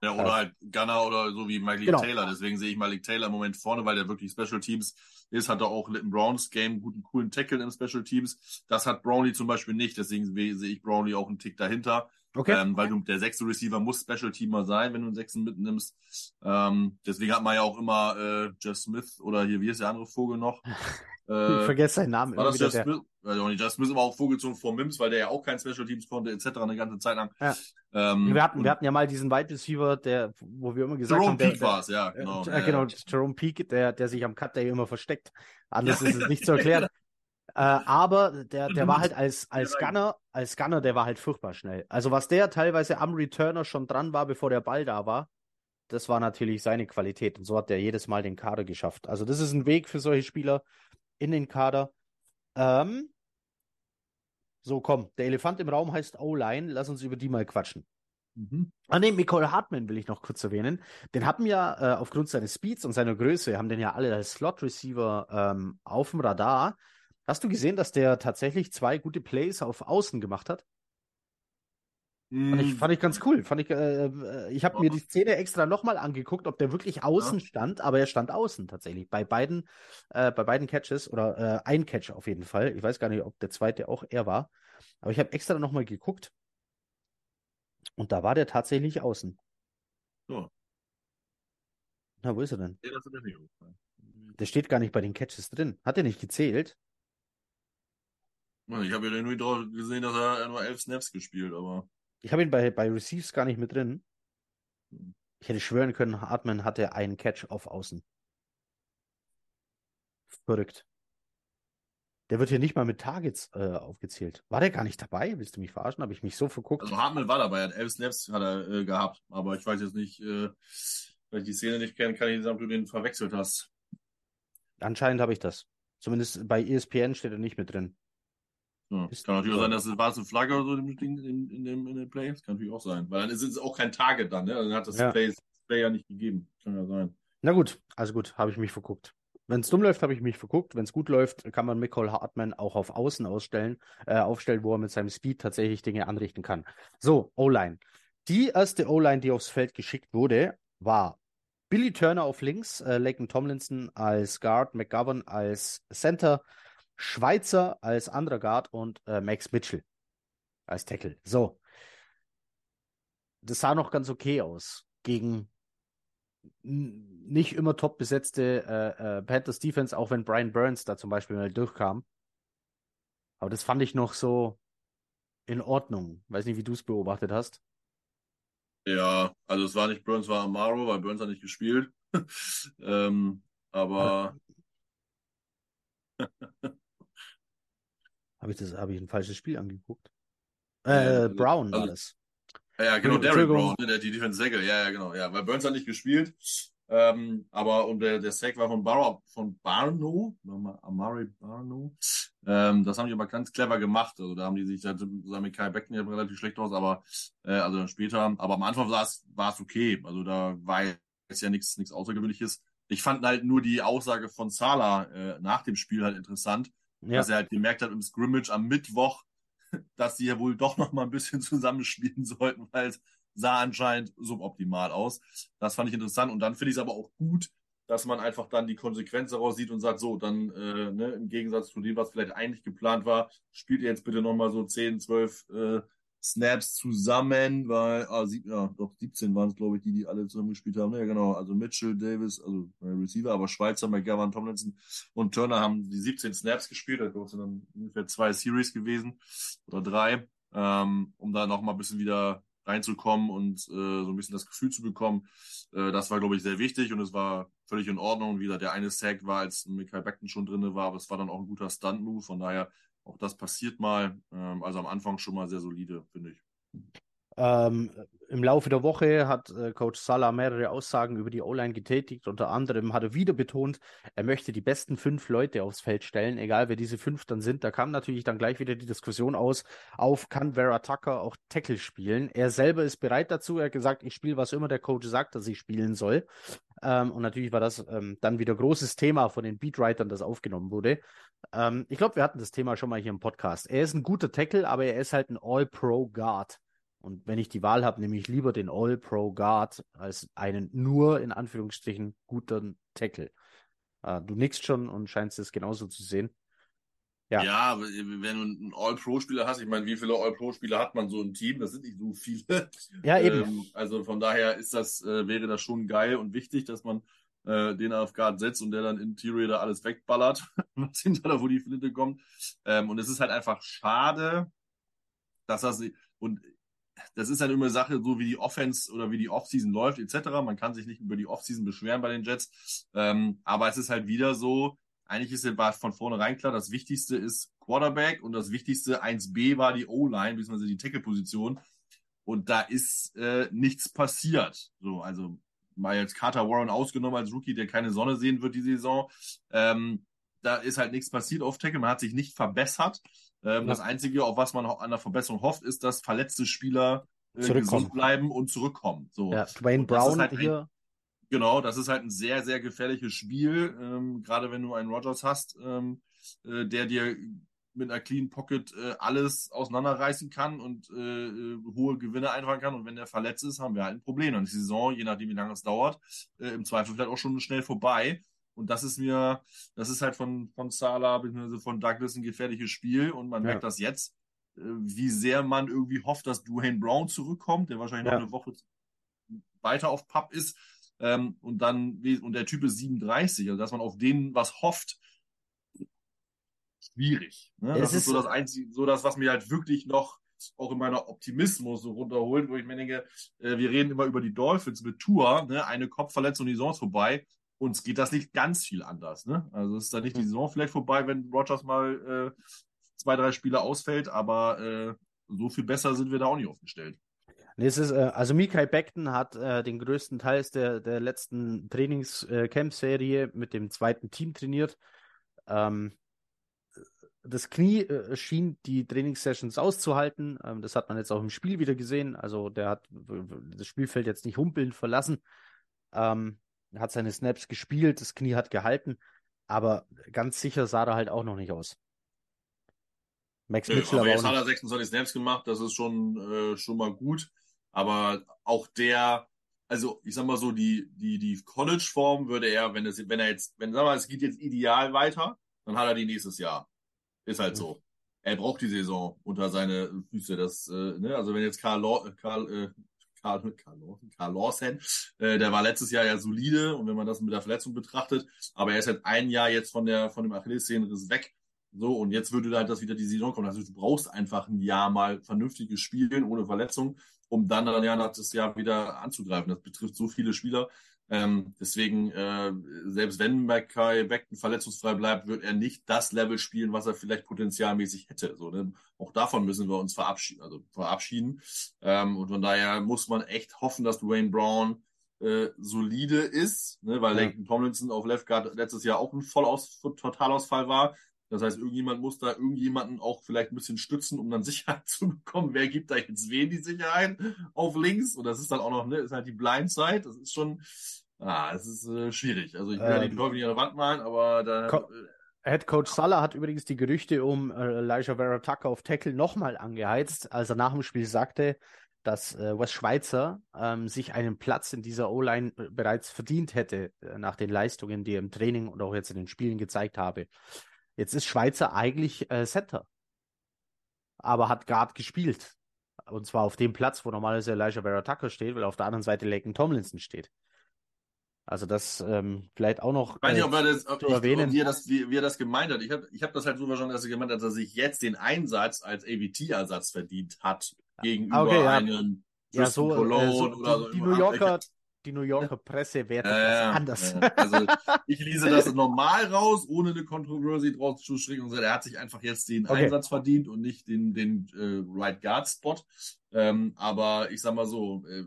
Ja, oder Ja. halt Gunner oder so wie Malik Genau. Taylor. Deswegen sehe ich Malik Taylor im Moment vorne, weil der wirklich Special Teams ist. Hat er auch im Browns Game guten, coolen Tackle im Special Teams. Das hat Brownlee zum Beispiel nicht. Deswegen sehe sehe ich Brownlee auch einen Tick dahinter. Okay. Ähm, weil du der sechste Receiver muss Special Teamer sein, wenn du einen sechsten mitnimmst. Ähm, deswegen hat man ja auch immer äh, Jeff Smith oder hier, wie ist der andere Vogel noch? ich Äh, vergesse seinen Namen war das. Jeff Smith? Also nicht Jeff Smith, aber auch Vogelzogen vor Mims, weil der ja auch kein Special Teams konnte, etc. eine ganze Zeit lang. Ja. Ähm, wir, hatten, wir hatten ja mal diesen Wide Receiver, der, wo wir immer gesagt Jerome haben, der, Peak war es, ja, genau. Äh, genau, Jerome Peak, der, der sich am Cut Day immer versteckt. Anders ist es nicht zu erklären. Äh, aber der, der war halt als, als Gunner, als Gunner, der war halt furchtbar schnell. Also was der teilweise am Returner schon dran war, bevor der Ball da war, das war natürlich seine Qualität. Und so hat er jedes Mal den Kader geschafft. Also das ist ein Weg für solche Spieler in den Kader. Ähm, so, komm, der Elefant im Raum heißt O-Line. Lass uns über die mal quatschen. Mhm. Ah ne, Nicole Hartman will ich noch kurz erwähnen. Den haben ja äh, aufgrund seines Speeds und seiner Größe, haben den ja alle als Slot-Receiver ähm, auf dem Radar. Hast du gesehen, dass der tatsächlich zwei gute Plays auf Außen gemacht hat? Fand ich, fand ich ganz cool. Fand ich, äh, äh, ich habe mir die Szene extra nochmal angeguckt, ob der wirklich außen stand, aber er stand außen tatsächlich. Bei beiden, äh, bei beiden Catches oder äh, ein Catch auf jeden Fall. Ich weiß gar nicht, ob der zweite auch er war. Aber ich habe extra nochmal geguckt. Und da war der tatsächlich außen. So. Na, wo ist er denn? Der steht gar nicht bei den Catches drin. Hat er nicht gezählt? Ich habe ja nur drauf gesehen, dass er nur elf Snaps gespielt, aber Ich habe ihn bei, bei Receives gar nicht mit drin. Ich hätte schwören können, Hartman hatte einen Catch auf Außen. Verrückt. Der wird hier nicht mal mit Targets äh, aufgezählt. War der gar nicht dabei? Willst du mich verarschen? Habe ich mich so verguckt? also Hartmann war dabei, er hat elf Snaps hat er äh, gehabt, aber ich weiß jetzt nicht, äh, weil ich die Szene nicht kenne, kann ich nicht sagen, ob du den verwechselt hast. Anscheinend habe ich das. Zumindest bei ESPN steht er nicht mit drin. Ja. Kann natürlich auch sein, dass es eine Flagge oder so in, dem- in, in, dem, in dem Play. Das kann natürlich auch sein. Weil dann ist es auch kein Target dann, ne? Dann hat das Ja. Play, ja nicht gegeben. Kann ja sein. Na gut, also gut, habe ich mich verguckt. Wenn es dumm läuft, habe ich mich verguckt. Wenn es gut läuft, kann man Nicole Hartman auch auf Außen ausstellen, äh, aufstellen, wo er mit seinem Speed tatsächlich Dinge anrichten kann. So, O-Line. Die erste O-Line, die aufs Feld geschickt wurde, war Billy Turner auf links, äh, Laken Tomlinson als Guard, McGovern als Center, Schweizer als anderer Guard und äh, Max Mitchell als Tackle. So. Das sah noch ganz okay aus gegen nicht immer top besetzte äh, äh, Panthers Defense, auch wenn Brian Burns da zum Beispiel mal durchkam. Aber das fand ich noch so in Ordnung. Weiß nicht, wie du es beobachtet hast. Ja, also es war nicht Burns, war Amaro, weil Burns hat nicht gespielt. ähm, aber. habe ich das, habe ich ein falsches Spiel angeguckt? Äh, also, Brown war also, das. Ja, genau, Derek Brown, ne, der die Defense Säge. Ja, ja, genau. Ja, weil Burns hat nicht gespielt. Ähm, aber und der, der Sack war von Barrow, von Barno, Amari Barno. Ähm, das haben die aber ganz clever gemacht. Also da haben die sich, da sah mit Kai Becken ja relativ schlecht aus, aber äh, also dann später. Aber am Anfang war es war es okay. Also da war jetzt ja nichts nichts Außergewöhnliches. Ich fand halt nur die Aussage von Sala äh, nach dem Spiel halt interessant, ja. dass er halt gemerkt hat im Scrimmage am Mittwoch, dass sie ja wohl doch noch mal ein bisschen zusammenspielen sollten, weil es sah anscheinend suboptimal aus. Das fand ich interessant und dann finde ich es aber auch gut, dass man einfach dann die Konsequenz daraus sieht und sagt, so, dann äh, ne, im Gegensatz zu dem, was vielleicht eigentlich geplant war, spielt ihr jetzt bitte noch mal so 10, 12 äh, Snaps zusammen, weil, ah, sieb, ja, doch 17 waren es, glaube ich, die, die alle zusammen gespielt haben. Ja, genau. Also Mitchell, Davis, also äh, Receiver, aber Schweizer, McGovern, Tomlinson und Turner haben die 17 Snaps gespielt. Das sind dann ungefähr zwei Series gewesen oder drei, ähm, um da noch mal ein bisschen wieder reinzukommen und äh, so ein bisschen das Gefühl zu bekommen. Äh, das war, glaube ich, sehr wichtig und es war völlig in Ordnung. Wie gesagt, der eine Sack war, als Michael Beckton schon drin war, aber es war dann auch ein guter Stunt-Move. Von daher auch das passiert mal. Ähm, also am Anfang schon mal sehr solide, finde ich. Ähm, Im Laufe der Woche hat äh, Coach Salah mehrere Aussagen über die O-Line getätigt. Unter anderem hat er wieder betont, er möchte die besten fünf Leute aufs Feld stellen, egal wer diese fünf dann sind. Da kam natürlich dann gleich wieder die Diskussion aus, auf kann Vera Tucker auch Tackle spielen. Er selber ist bereit dazu. Er hat gesagt, ich spiele, was immer der Coach sagt, dass ich spielen soll. Ähm, und natürlich war das ähm, dann wieder großes Thema von den Beatwritern, das aufgenommen wurde. Ähm, ich glaube, wir hatten das Thema schon mal hier im Podcast. Er ist ein guter Tackle, aber er ist halt ein All-Pro-Guard. Und wenn ich die Wahl habe, nehme ich lieber den All-Pro-Guard als einen nur in Anführungsstrichen guten Tackle. Äh, du nickst schon und scheinst es genauso zu sehen. Ja. ja, wenn du einen All-Pro-Spieler hast, ich meine, wie viele All-Pro-Spieler hat man so im Team? Das sind nicht so viele. Ja, eben. Ähm, also von daher ist das, äh, wäre das schon geil und wichtig, dass man äh, den auf Guard setzt und der dann Interior da alles wegballert, was hinter da, wo die Flinte kommt. Ähm, und es ist halt einfach schade, dass das, und das ist halt immer eine Sache, so wie die Offense oder wie die Offseason läuft, etc. Man kann sich nicht über die Offseason beschweren bei den Jets. Ähm, aber es ist halt wieder so, eigentlich ist war von vornherein klar, das Wichtigste ist Quarterback und das Wichtigste 1B war die O-Line, bzw. die Tackle-Position. Und da ist äh, nichts passiert. So, also mal jetzt Carter Warren ausgenommen als Rookie, der keine Sonne sehen wird die Saison. Ähm, da ist halt nichts passiert auf Tackle. Man hat sich nicht verbessert. Ähm, ja. Das Einzige, auf was man an der Verbesserung hofft, ist, dass verletzte Spieler äh, gesund bleiben und zurückkommen. So. Ja, Dwayne Brown halt hier. Ein, genau, das ist halt ein sehr, sehr gefährliches Spiel, ähm, gerade wenn du einen Rogers hast, ähm, äh, der dir mit einer Clean Pocket äh, alles auseinanderreißen kann und äh, äh, hohe Gewinne einfahren kann. Und wenn der verletzt ist, haben wir halt ein Problem. Dann ist die Saison, je nachdem wie lange es dauert, äh, im Zweifel vielleicht auch schon schnell vorbei. Und das ist mir, das ist halt von, von Sala bzw. von Douglas ein gefährliches Spiel. Und man ja. merkt das jetzt, äh, wie sehr man irgendwie hofft, dass Dwayne Brown zurückkommt, der wahrscheinlich ja. noch eine Woche weiter auf Pub ist. Ähm, und dann, und der Typ ist 37, also dass man auf den was hofft, schwierig. Ne? Das ist, ist so das Einzige, so das, was mir halt wirklich noch auch in meiner Optimismus so runterholt, wo ich mir denke, äh, wir reden immer über die Dolphins mit Tour, ne? eine Kopfverletzung, die Saison ist vorbei. Uns geht das nicht ganz viel anders. Ne? Also ist da nicht die Saison vielleicht vorbei, wenn Rogers mal äh, zwei, drei Spiele ausfällt, aber äh, so viel besser sind wir da auch nicht aufgestellt. Nee, es ist, äh, also Mikai Beckton hat äh, den größten Teil der, der letzten Trainingscamp-Serie äh, mit dem zweiten Team trainiert. Ähm, das Knie äh, schien die Trainingssessions auszuhalten. Ähm, das hat man jetzt auch im Spiel wieder gesehen. Also der hat das Spielfeld jetzt nicht humpelnd verlassen. Ähm, hat seine Snaps gespielt, das Knie hat gehalten, aber ganz sicher sah er halt auch noch nicht aus. Max Mitchell aber, aber jetzt hat er 26 Snaps gemacht, das ist schon, äh, schon mal gut. Aber auch der, also ich sag mal so, die, die, die College-Form würde er, wenn es, wenn er jetzt, wenn sag mal, es geht jetzt ideal weiter, dann hat er die nächstes Jahr. Ist halt so. Er braucht die Saison unter seine Füße. Das, äh, ne? Also wenn jetzt Karl, Law, Karl, äh, Carl, Carl Lawson, äh, der war letztes Jahr ja solide und wenn man das mit der Verletzung betrachtet, aber er ist halt ein Jahr jetzt von der von dem Achillessehnenriss weg. So, und jetzt würde halt das wieder die Saison kommen. Also du brauchst einfach ein Jahr mal vernünftiges Spielen ohne Verletzung, um dann dann ja das Jahr wieder anzugreifen. Das betrifft so viele Spieler. Ähm, deswegen, äh, selbst wenn Mackay Beckton verletzungsfrei bleibt, wird er nicht das Level spielen, was er vielleicht potenzialmäßig hätte. So, ne? Auch davon müssen wir uns verabschieden. Also verabschieden. Ähm, und von daher muss man echt hoffen, dass Dwayne Brown äh, solide ist, ne? weil ja. Leighton Tomlinson auf Left Guard letztes Jahr auch ein Vollaus Totalausfall war. Das heißt, irgendjemand muss da irgendjemanden auch vielleicht ein bisschen stützen, um dann Sicherheit zu bekommen. Wer gibt da jetzt wen die Sicherheit auf links? Und das ist dann auch noch, ne, ist halt die Blindside. Das ist schon, Ah, es ist äh, schwierig. Also ich will ähm, ja Teufel nicht an der Wand malen, aber da. Co Head Coach Salah hat übrigens die Gerüchte um äh, Elijah Vera Tucker auf Tackle nochmal angeheizt, als er nach dem Spiel sagte, dass äh, Wes Schweizer ähm, sich einen Platz in dieser O-Line äh, bereits verdient hätte, äh, nach den Leistungen, die er im Training und auch jetzt in den Spielen gezeigt habe. Jetzt ist Schweizer eigentlich äh, Center, aber hat Guard gespielt. Und zwar auf dem Platz, wo normalerweise Elijah Vera Tucker steht, weil auf der anderen Seite Laken Tomlinson steht. Also das ähm, vielleicht auch noch ich weiß nicht, ob er das, ob, ich, erwähnen. Wie, er das, wie, wie er das gemeint hat. Ich habe ich hab das halt so verstanden, dass er gemeint hat, dass er sich jetzt den Einsatz als AVT-Ersatz verdient hat gegenüber okay, ja. einem ja, so, Cologne äh, so, oder so. Die New Yorker, die New Yorker Presse wertet äh, das anders. Ja. Also ich lese das normal raus, ohne eine Controversy draus zu stricken und er hat sich einfach jetzt den okay. Einsatz verdient und nicht den, den äh, Right Guard Spot. Ähm, aber ich sag mal so, äh,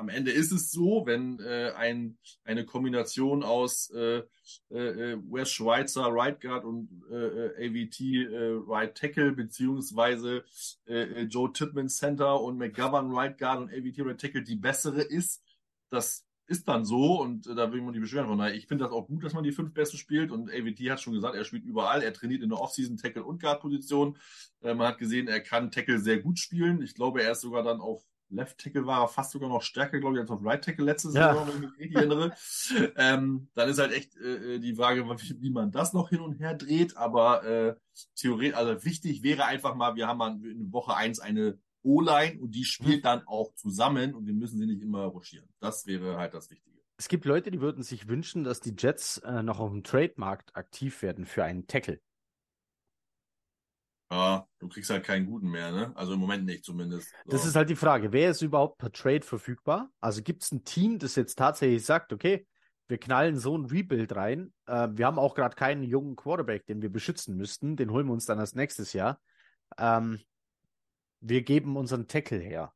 am Ende ist es so, wenn äh, ein, eine Kombination aus äh, äh, West Schweizer Right Guard und äh, äh AVT äh, Right Tackle beziehungsweise äh, äh, Joe Titman Center und McGovern Right Guard und AVT Right Tackle die bessere ist, das ist dann so und äh, da will man die beschweren. Von ich finde das auch gut, dass man die fünf Besten spielt und AVT hat schon gesagt, er spielt überall, er trainiert in der Offseason Tackle und Guard Position. Äh, man hat gesehen, er kann Tackle sehr gut spielen. Ich glaube, er ist sogar dann auf Left Tackle war er fast sogar noch stärker, glaube ich, als auf Right Tackle letztes ja. Jahr, wenn ich mich richtig erinnere. ähm, dann ist halt echt äh, die Frage, wie, wie, man das noch hin und her dreht. Aber äh, theoretisch, also wichtig wäre einfach mal, wir haben mal in Woche eins eine O-Line und die spielt mhm. dann auch zusammen und wir müssen sie nicht immer ruschieren. Das wäre halt das Wichtige. Es gibt Leute, die würden sich wünschen, dass die Jets äh, noch auf dem Trademarkt aktiv werden für einen Tackle. Ja, du kriegst halt keinen guten mehr, ne? Also im Moment nicht zumindest. So. Das ist halt die Frage, wer ist überhaupt per Trade verfügbar? Also gibt es ein Team, das jetzt tatsächlich sagt, okay, wir knallen so ein Rebuild rein. Äh, wir haben auch gerade keinen jungen Quarterback, den wir beschützen müssten. Den holen wir uns dann als nächstes Jahr. Ähm, wir geben unseren Tackle her.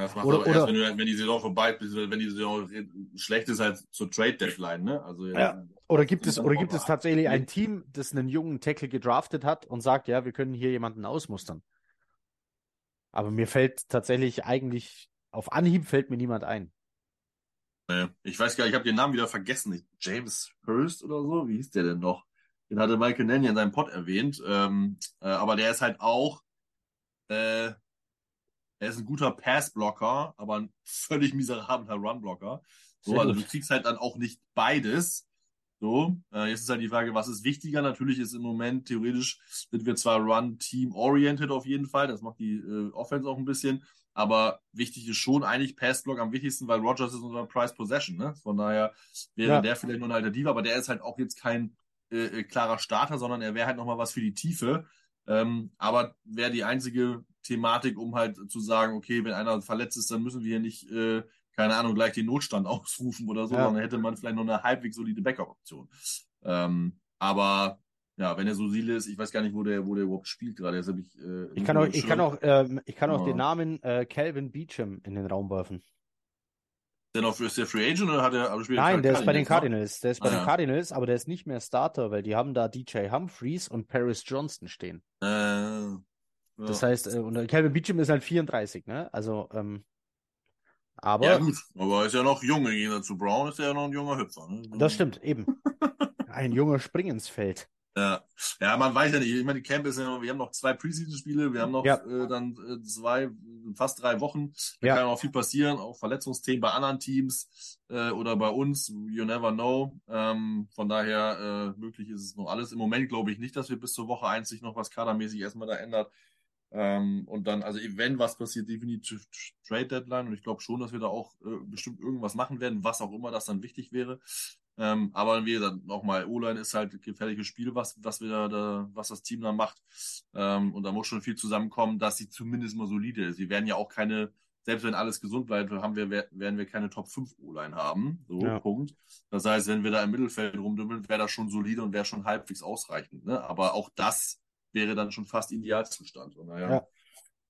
Ja, das macht oder, aber erst, wenn, du, wenn, die Saison vorbei ist, wenn die Saison schlecht ist, halt zur Trade Deadline, ne? Also ja. Oder gibt es oder gibt es tatsächlich ein Team, das einen jungen Tackle gedraftet hat und sagt, ja, wir können hier jemanden ausmustern? Aber mir fällt tatsächlich eigentlich auf Anhieb fällt mir niemand ein. Ich weiß gar nicht, ich habe den Namen wieder vergessen. James Hurst oder so, wie hieß der denn noch? Den hatte Michael Nanny in seinem Pod erwähnt. Ähm, äh, aber der ist halt auch äh, er ist ein guter Passblocker, aber ein völlig miserabler Runblocker. So, also du kriegst halt dann auch nicht beides. So, äh, jetzt ist halt die Frage, was ist wichtiger? Natürlich ist im Moment theoretisch sind wir zwar Run-Team-oriented auf jeden Fall, das macht die äh, Offense auch ein bisschen, aber wichtig ist schon eigentlich Passblock am wichtigsten, weil Rogers ist unser Price Possession, ne? Von daher wäre ja. der vielleicht nur eine Alternative, aber der ist halt auch jetzt kein äh, äh klarer Starter, sondern er wäre halt nochmal was für die Tiefe. Ähm, aber wäre die einzige Thematik, um halt zu sagen, okay, wenn einer verletzt ist, dann müssen wir hier nicht, äh, keine Ahnung, gleich den Notstand ausrufen oder so, ja. sondern hätte man vielleicht noch eine halbwegs solide Backup-Option. Ähm, aber ja, wenn er so solide ist, ich weiß gar nicht, wo der, wo der überhaupt spielt gerade. Jetzt ich, äh, ich kann auch, ich kann auch, äh, ich kann auch den Namen äh, Calvin Beecham in den Raum werfen. Denn auf ist der Free Agent oder hat er aber spielt Nein, der ist bei den Cardinals. Der ist bei ah, den Cardinals, aber der ist nicht mehr Starter, weil die haben da DJ Humphreys und Paris Johnston stehen. Äh, ja. Das heißt, äh, und Calvin Beecham ist halt 34, ne? Also, ähm, aber. Ja, gut, aber er ist ja noch jung Gegensatz zu Brown, ist er ja noch ein junger Hüpfer, ne? Das stimmt, eben. ein junger Springensfeld. Ja. ja, man weiß ja nicht. Ich meine, die Camp ist ja noch, wir haben noch zwei Preseason-Spiele, wir haben noch ja. äh, dann äh, zwei, fast drei Wochen. Da ja. kann auch viel passieren, auch Verletzungsthemen bei anderen Teams äh, oder bei uns. You never know. Ähm, von daher, äh, möglich ist es noch alles. Im Moment glaube ich nicht, dass wir bis zur Woche eins sich noch was kadermäßig erstmal da ändert. Ähm, und dann, also wenn was passiert, definitiv Trade Deadline. Und ich glaube schon, dass wir da auch äh, bestimmt irgendwas machen werden, was auch immer das dann wichtig wäre. Ähm, aber wie gesagt, nochmal, O-Line ist halt gefährliches Spiel, was, was wir da, was das Team da macht. Ähm, und da muss schon viel zusammenkommen, dass sie zumindest mal solide ist. Sie werden ja auch keine, selbst wenn alles gesund bleibt, haben wir, werden wir keine Top 5 O-Line haben. So, ja. Punkt. Das heißt, wenn wir da im Mittelfeld rumdümmeln, wäre das schon solide und wäre schon halbwegs ausreichend. Ne? Aber auch das wäre dann schon fast Idealzustand. Und naja. Ja.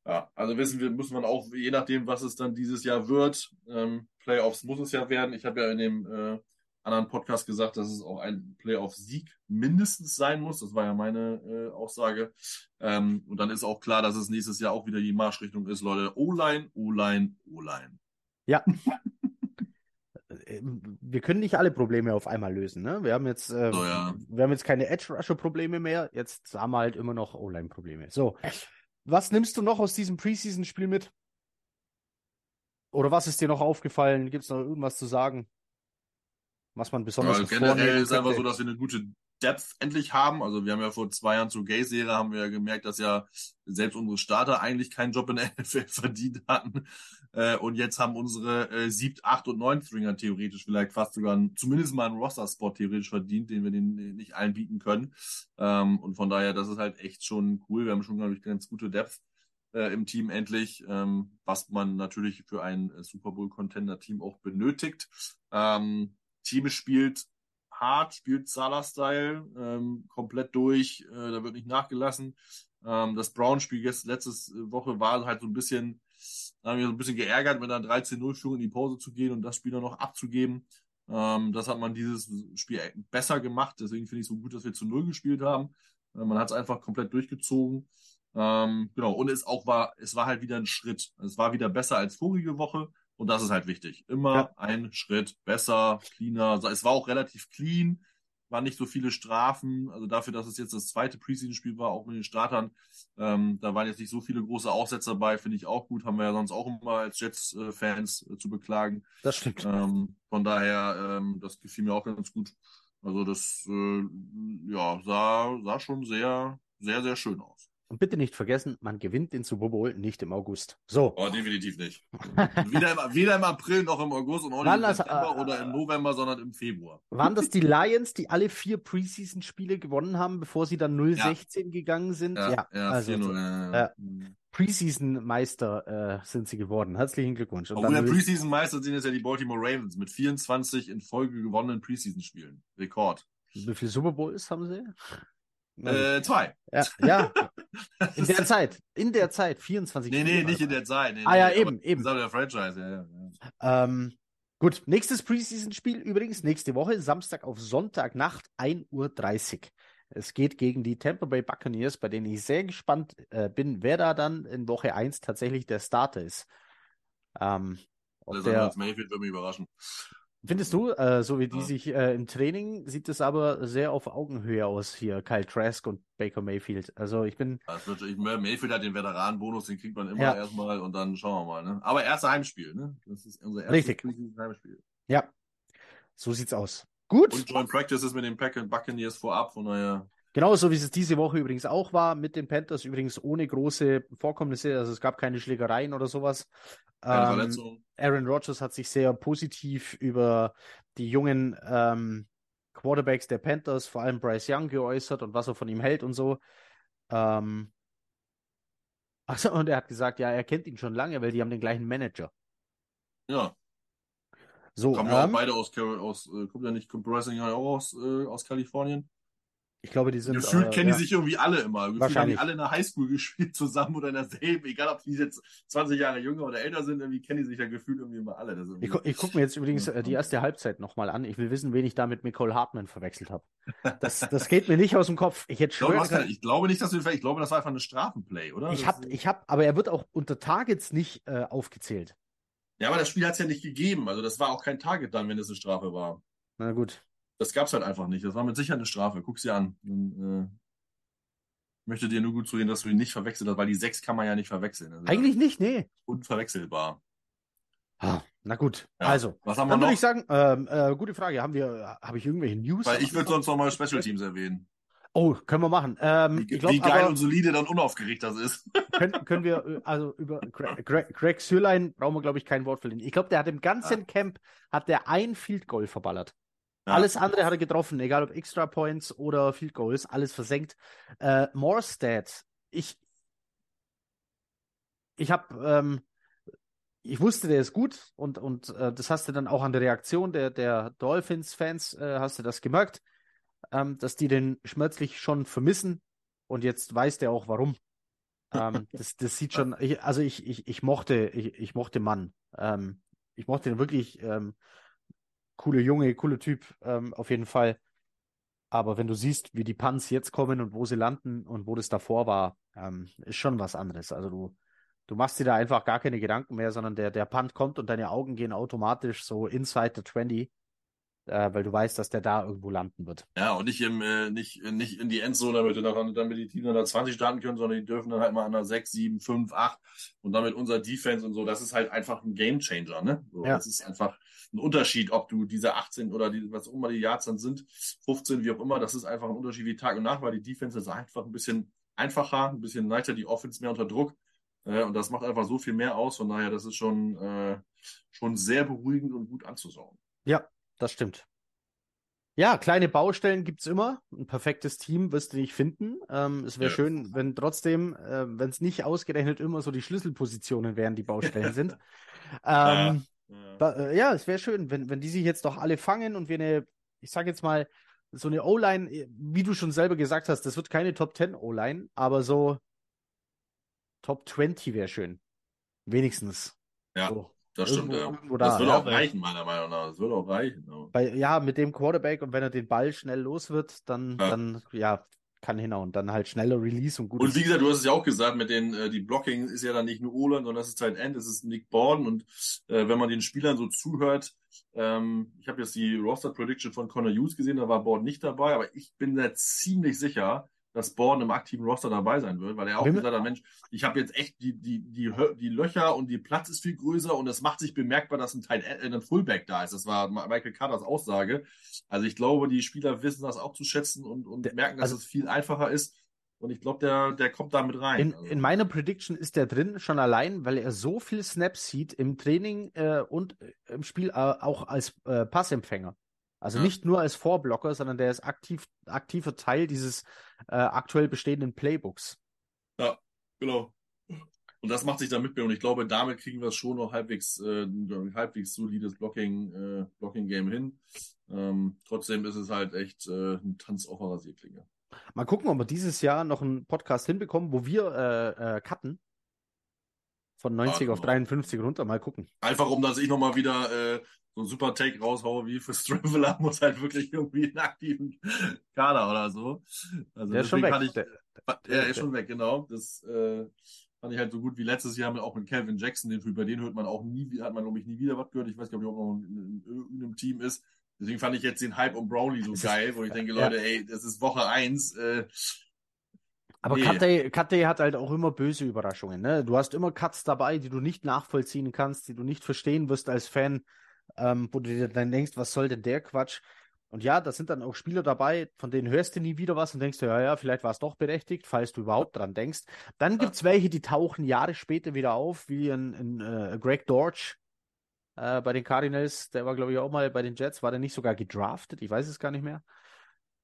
Ja, also wissen wir, muss man auch, je nachdem, was es dann dieses Jahr wird, ähm, Playoffs muss es ja werden. Ich habe ja in dem äh, anderen Podcast gesagt, dass es auch ein Playoff-Sieg mindestens sein muss. Das war ja meine äh, Aussage. Ähm, und dann ist auch klar, dass es nächstes Jahr auch wieder die Marschrichtung ist, Leute. O-Line, O-Line, O-Line. Ja. wir können nicht alle Probleme auf einmal lösen. Ne? Wir haben jetzt, äh, so, ja. wir haben jetzt keine Edge-Rusher-Probleme mehr. Jetzt haben wir halt immer noch O-Line-Probleme. So, was nimmst du noch aus diesem Preseason-Spiel mit? Oder was ist dir noch aufgefallen? Gibt es noch irgendwas zu sagen? Was man besonders ja, Generell ist einfach so, dass wir eine gute Depth endlich haben. Also wir haben ja vor zwei Jahren zur Gay-Serie haben wir ja gemerkt, dass ja selbst unsere Starter eigentlich keinen Job in der NFL verdient hatten. Äh, und jetzt haben unsere äh, siebt, acht und neun Stringer theoretisch vielleicht fast sogar zumindest mal einen Roster-Spot theoretisch verdient, den wir den nicht allen bieten können. Ähm, und von daher, das ist halt echt schon cool. Wir haben schon, glaube ich, ganz gute Depth äh, im Team endlich, ähm, was man natürlich für ein äh, Super Bowl-Contender-Team auch benötigt. Ähm, Team spielt hart, spielt Salah-Style, ähm, komplett durch, äh, da wird nicht nachgelassen. Ähm, das Brown-Spiel letzte Woche war halt so ein bisschen, da haben wir so ein bisschen geärgert, mit einer 13-0-Führung in die Pause zu gehen und das Spiel dann noch abzugeben. Ähm, das hat man dieses Spiel besser gemacht, deswegen finde ich es so gut, dass wir zu Null gespielt haben. Äh, man hat es einfach komplett durchgezogen. Ähm, genau, und es auch war, es war halt wieder ein Schritt. Es war wieder besser als vorige Woche. Und das ist halt wichtig. Immer ja. ein Schritt besser, cleaner. Es war auch relativ clean, waren nicht so viele Strafen. Also dafür, dass es jetzt das zweite Preseason-Spiel war, auch mit den Startern, ähm, da waren jetzt nicht so viele große Aussätze dabei, finde ich auch gut. Haben wir ja sonst auch immer als Jets-Fans äh, zu beklagen. Das stimmt. Ähm, von daher, ähm, das gefiel mir auch ganz gut. Also das, äh, ja, sah, sah schon sehr, sehr, sehr schön aus. Und bitte nicht vergessen, man gewinnt den Super Bowl nicht im August. So. Oh, definitiv nicht. weder, im, weder im April noch im August und auch nicht im September äh, oder im November, sondern im Februar. Waren das die Lions, die alle vier Preseason-Spiele gewonnen haben, bevor sie dann 0-16 ja. gegangen sind? Ja, ja, ja also, so, äh, Preseason-Meister äh, sind sie geworden. Herzlichen Glückwunsch. Und der Preseason-Meister sind jetzt ja die Baltimore Ravens mit 24 in Folge gewonnenen Preseason-Spielen. Rekord. Wie viele Super Bowls haben sie? Äh, zwei. Ja, ja. In der Zeit. In der Zeit. 24 Nee, nee, nicht in der Zeit. Nee, ah, ja, eben, eben. Das ist der Franchise, ja, ja. Ähm, gut, nächstes Preseason-Spiel übrigens nächste Woche, Samstag auf Sonntagnacht, 1.30 Uhr. Es geht gegen die Tampa Bay Buccaneers, bei denen ich sehr gespannt äh, bin, wer da dann in Woche 1 tatsächlich der Starter ist. Ähm, ob der, Mayfield würde mich überraschen. Findest du, äh, so wie die sich äh, im Training, sieht es aber sehr auf Augenhöhe aus hier, Kyle Trask und Baker Mayfield. Also ich bin. Wird, ich, Mayfield hat den Veteranenbonus, den kriegt man immer ja. erstmal und dann schauen wir mal. Ne? Aber erste Heimspiel, ne? Das ist unser erstes Richtig. Heimspiel. Ja, so sieht's aus. Gut. Und Joint Practice ist mit den Pack Buccaneers vorab, von daher. Genauso wie es diese Woche übrigens auch war mit den Panthers, übrigens ohne große Vorkommnisse, also es gab keine Schlägereien oder sowas. Ähm, Aaron Rodgers hat sich sehr positiv über die jungen ähm, Quarterbacks der Panthers, vor allem Bryce Young, geäußert und was er von ihm hält und so. Ähm, also, und er hat gesagt, ja, er kennt ihn schon lange, weil die haben den gleichen Manager. Ja. So, kommen ja auch ähm, beide aus, aus äh, kommt ja nicht, Bryce Young auch aus, äh, aus Kalifornien? Ich glaube, die sind. Gefühlt äh, kennen ja. die sich irgendwie alle immer. Gefühlt Wahrscheinlich. haben die alle in der Highschool gespielt zusammen oder in derselben, egal ob die jetzt 20 Jahre jünger oder älter sind, irgendwie kennen die sich ja gefühlt irgendwie immer alle. Irgendwie ich, gu ich gucke mir jetzt übrigens äh, die erste Halbzeit nochmal an. Ich will wissen, wen ich da mit Nicole Hartman verwechselt habe. Das, das geht mir nicht aus dem Kopf. Ich, hätte ich, glaube, keine, ich glaube nicht, dass du, ich glaube, das war einfach eine Strafenplay, oder? Ich habe, ich habe, aber er wird auch unter Targets nicht äh, aufgezählt. Ja, aber das Spiel hat es ja nicht gegeben. Also das war auch kein Target dann, wenn es eine Strafe war. Na gut. Das gab es halt einfach nicht. Das war mit Sicherheit eine Strafe. Guck sie an. Und, äh, möchte dir nur gut zureden, dass du ihn nicht verwechselt hast, weil die sechs kann man ja nicht verwechseln. Also Eigentlich nicht, nee. Unverwechselbar. Ah, na gut, ja. also. Was haben wir dann noch? würde ich sagen, ähm, äh, gute Frage. Haben wir, habe ich irgendwelche News? Weil ich würde sonst noch mal Special Teams erwähnen. Oh, können wir machen. Ähm, Wie, glaub, wie geil aber, und solide dann unaufgeregt das ist. können, können wir, äh, also über Greg, Greg, Greg Sürlein brauchen wir, glaube ich, kein Wort verlieren. Ich glaube, der hat im ganzen Ja. Camp hat der ein Field Goal verballert. Ja. Alles andere hat er getroffen, egal ob Extra Points oder Field Goals, alles versenkt. Äh, Morstead, ich, ich habe, ähm, ich wusste, der ist gut und, und äh, das hast du dann auch an der Reaktion der, der Dolphins-Fans, äh, hast du das gemerkt, ähm, dass die den schmerzlich schon vermissen und jetzt weiß der auch warum. ähm, das, das sieht schon, ich, also ich, ich, ich mochte, ich, ich mochte Mann. Ähm, ich mochte den wirklich, ähm, coole Junge, cooler Typ, ähm, auf jeden Fall. Aber wenn du siehst, wie die Punts jetzt kommen und wo sie landen und wo das davor war, ähm, ist schon was anderes. Also du, du machst dir da einfach gar keine Gedanken mehr, sondern der, der Punt kommt und deine Augen gehen automatisch so inside the 20, äh, weil du weißt, dass der da irgendwo landen wird. Ja, und nicht im, äh, nicht, nicht in die Endzone, damit, dann, damit die Teams an der 20 starten können, sondern die dürfen dann halt mal an der 6, 7, 5, 8 und damit unser Defense und so, das ist halt einfach ein Gamechanger, ne? So, Ja. Das ist einfach ein Unterschied, ob du diese 18 oder die, was auch immer die Yards dann sind, 15, wie auch immer, das ist einfach ein Unterschied wie Tag und Nacht, weil die Defense ist einfach ein bisschen einfacher, ein bisschen leichter, die Offense mehr unter Druck. Äh, und das macht einfach so viel mehr aus. Von daher, das ist schon, äh, schon sehr beruhigend und gut anzuschauen. Ja, das stimmt. Ja, kleine Baustellen gibt's immer. Ein perfektes Team wirst du nicht finden. Ähm, es wäre Ja. schön, wenn trotzdem, äh, wenn es nicht ausgerechnet immer so die Schlüsselpositionen wären, die Baustellen sind. Ähm, Ja. da, äh, ja, es wäre schön, wenn, wenn die sich jetzt doch alle fangen und wir eine, ich sag jetzt mal, so eine O-Line, äh, wie du schon selber gesagt hast, das wird keine Top 10 O-Line, aber so Top 20 wäre schön. Wenigstens. Ja, So. Das stimmt, Irgendwo- ja. irgendwo Das da, würde ja, auch reichen, meiner Meinung nach. Das würde auch reichen. Bei, ja, mit dem Quarterback und wenn er den Ball schnell los wird, dann, Ja. dann, ja, kann hinhauen. Dann halt schneller Release und gut. Und wie gesagt, du hast es ja auch gesagt, mit den, äh, die Blocking ist ja dann nicht nur Olan, sondern das ist halt End, das ist Nick Borden. Und äh, wenn man den Spielern so zuhört, ähm, ich habe jetzt die Roster Prediction von Connor Hughes gesehen, da war Borden nicht dabei, aber ich bin da ziemlich sicher, dass Borden im aktiven Roster dabei sein wird, weil er auch Wenn- gesagt hat, Mensch, ich habe jetzt echt die, die, die, die Löcher und die Platz ist viel größer und es macht sich bemerkbar, dass ein, Tight äh, ein Fullback da ist. Das war Michael Carters Aussage. Also ich glaube, die Spieler wissen das auch zu schätzen und, und Der- merken, dass also- es viel einfacher ist. Und ich glaube, der, der kommt da mit rein. in, Also, in meiner Prediction ist der drin, schon allein, weil er so viel Snaps sieht im Training äh, und äh, im Spiel äh, auch als äh, Passempfänger. Also Ja. nicht nur als Vorblocker, sondern der ist aktiv, aktiver Teil dieses äh, aktuell bestehenden Playbooks. genau. Und das macht sich dann mit mir. Und ich glaube, damit kriegen wir es schon noch halbwegs, äh, ein halbwegs solides Blocking, äh, Blocking-Game hin. Ähm, trotzdem ist es halt echt äh, ein Tanz auf einer Rasierklinge. Mal gucken, ob wir dieses Jahr noch einen Podcast hinbekommen, wo wir äh, äh, cutten. Von 90 Ah, auf genau. 53 runter. Mal gucken. Einfach um, dass ich nochmal wieder äh, so einen super Take raushaue wie für Straveler, muss halt wirklich irgendwie einen aktiven Kader oder so. Also Der ist schon weg. ich, Der, Er ist schon weg, genau. Das äh, fand ich halt so gut wie letztes Jahr mit, auch mit Calvin Jackson. Den, über den hört man auch nie, hat man, glaube ich, nie wieder was gehört. Ich weiß gar nicht, ob er noch in, in irgendeinem Team ist. Deswegen fand ich jetzt den Hype um Brownlee so geil, wo ich denke, ja. Leute, ey, das ist Woche eins. Äh, Aber Nee. Kate, Kate hat halt auch immer böse Überraschungen. Ne? Du hast immer Cuts dabei, die du nicht nachvollziehen kannst, die du nicht verstehen wirst als Fan, ähm, wo du dir dann denkst, was soll denn der Quatsch? Und ja, da sind dann auch Spieler dabei, von denen hörst du nie wieder was und denkst du, ja, ja, vielleicht war es doch berechtigt, falls du überhaupt dran denkst. Dann gibt's welche, die tauchen Jahre später wieder auf, wie ein, ein äh, Greg Dortch äh, bei den Cardinals. Der war, glaube ich, auch mal bei den Jets. War der nicht sogar gedraftet? Ich weiß es gar nicht mehr.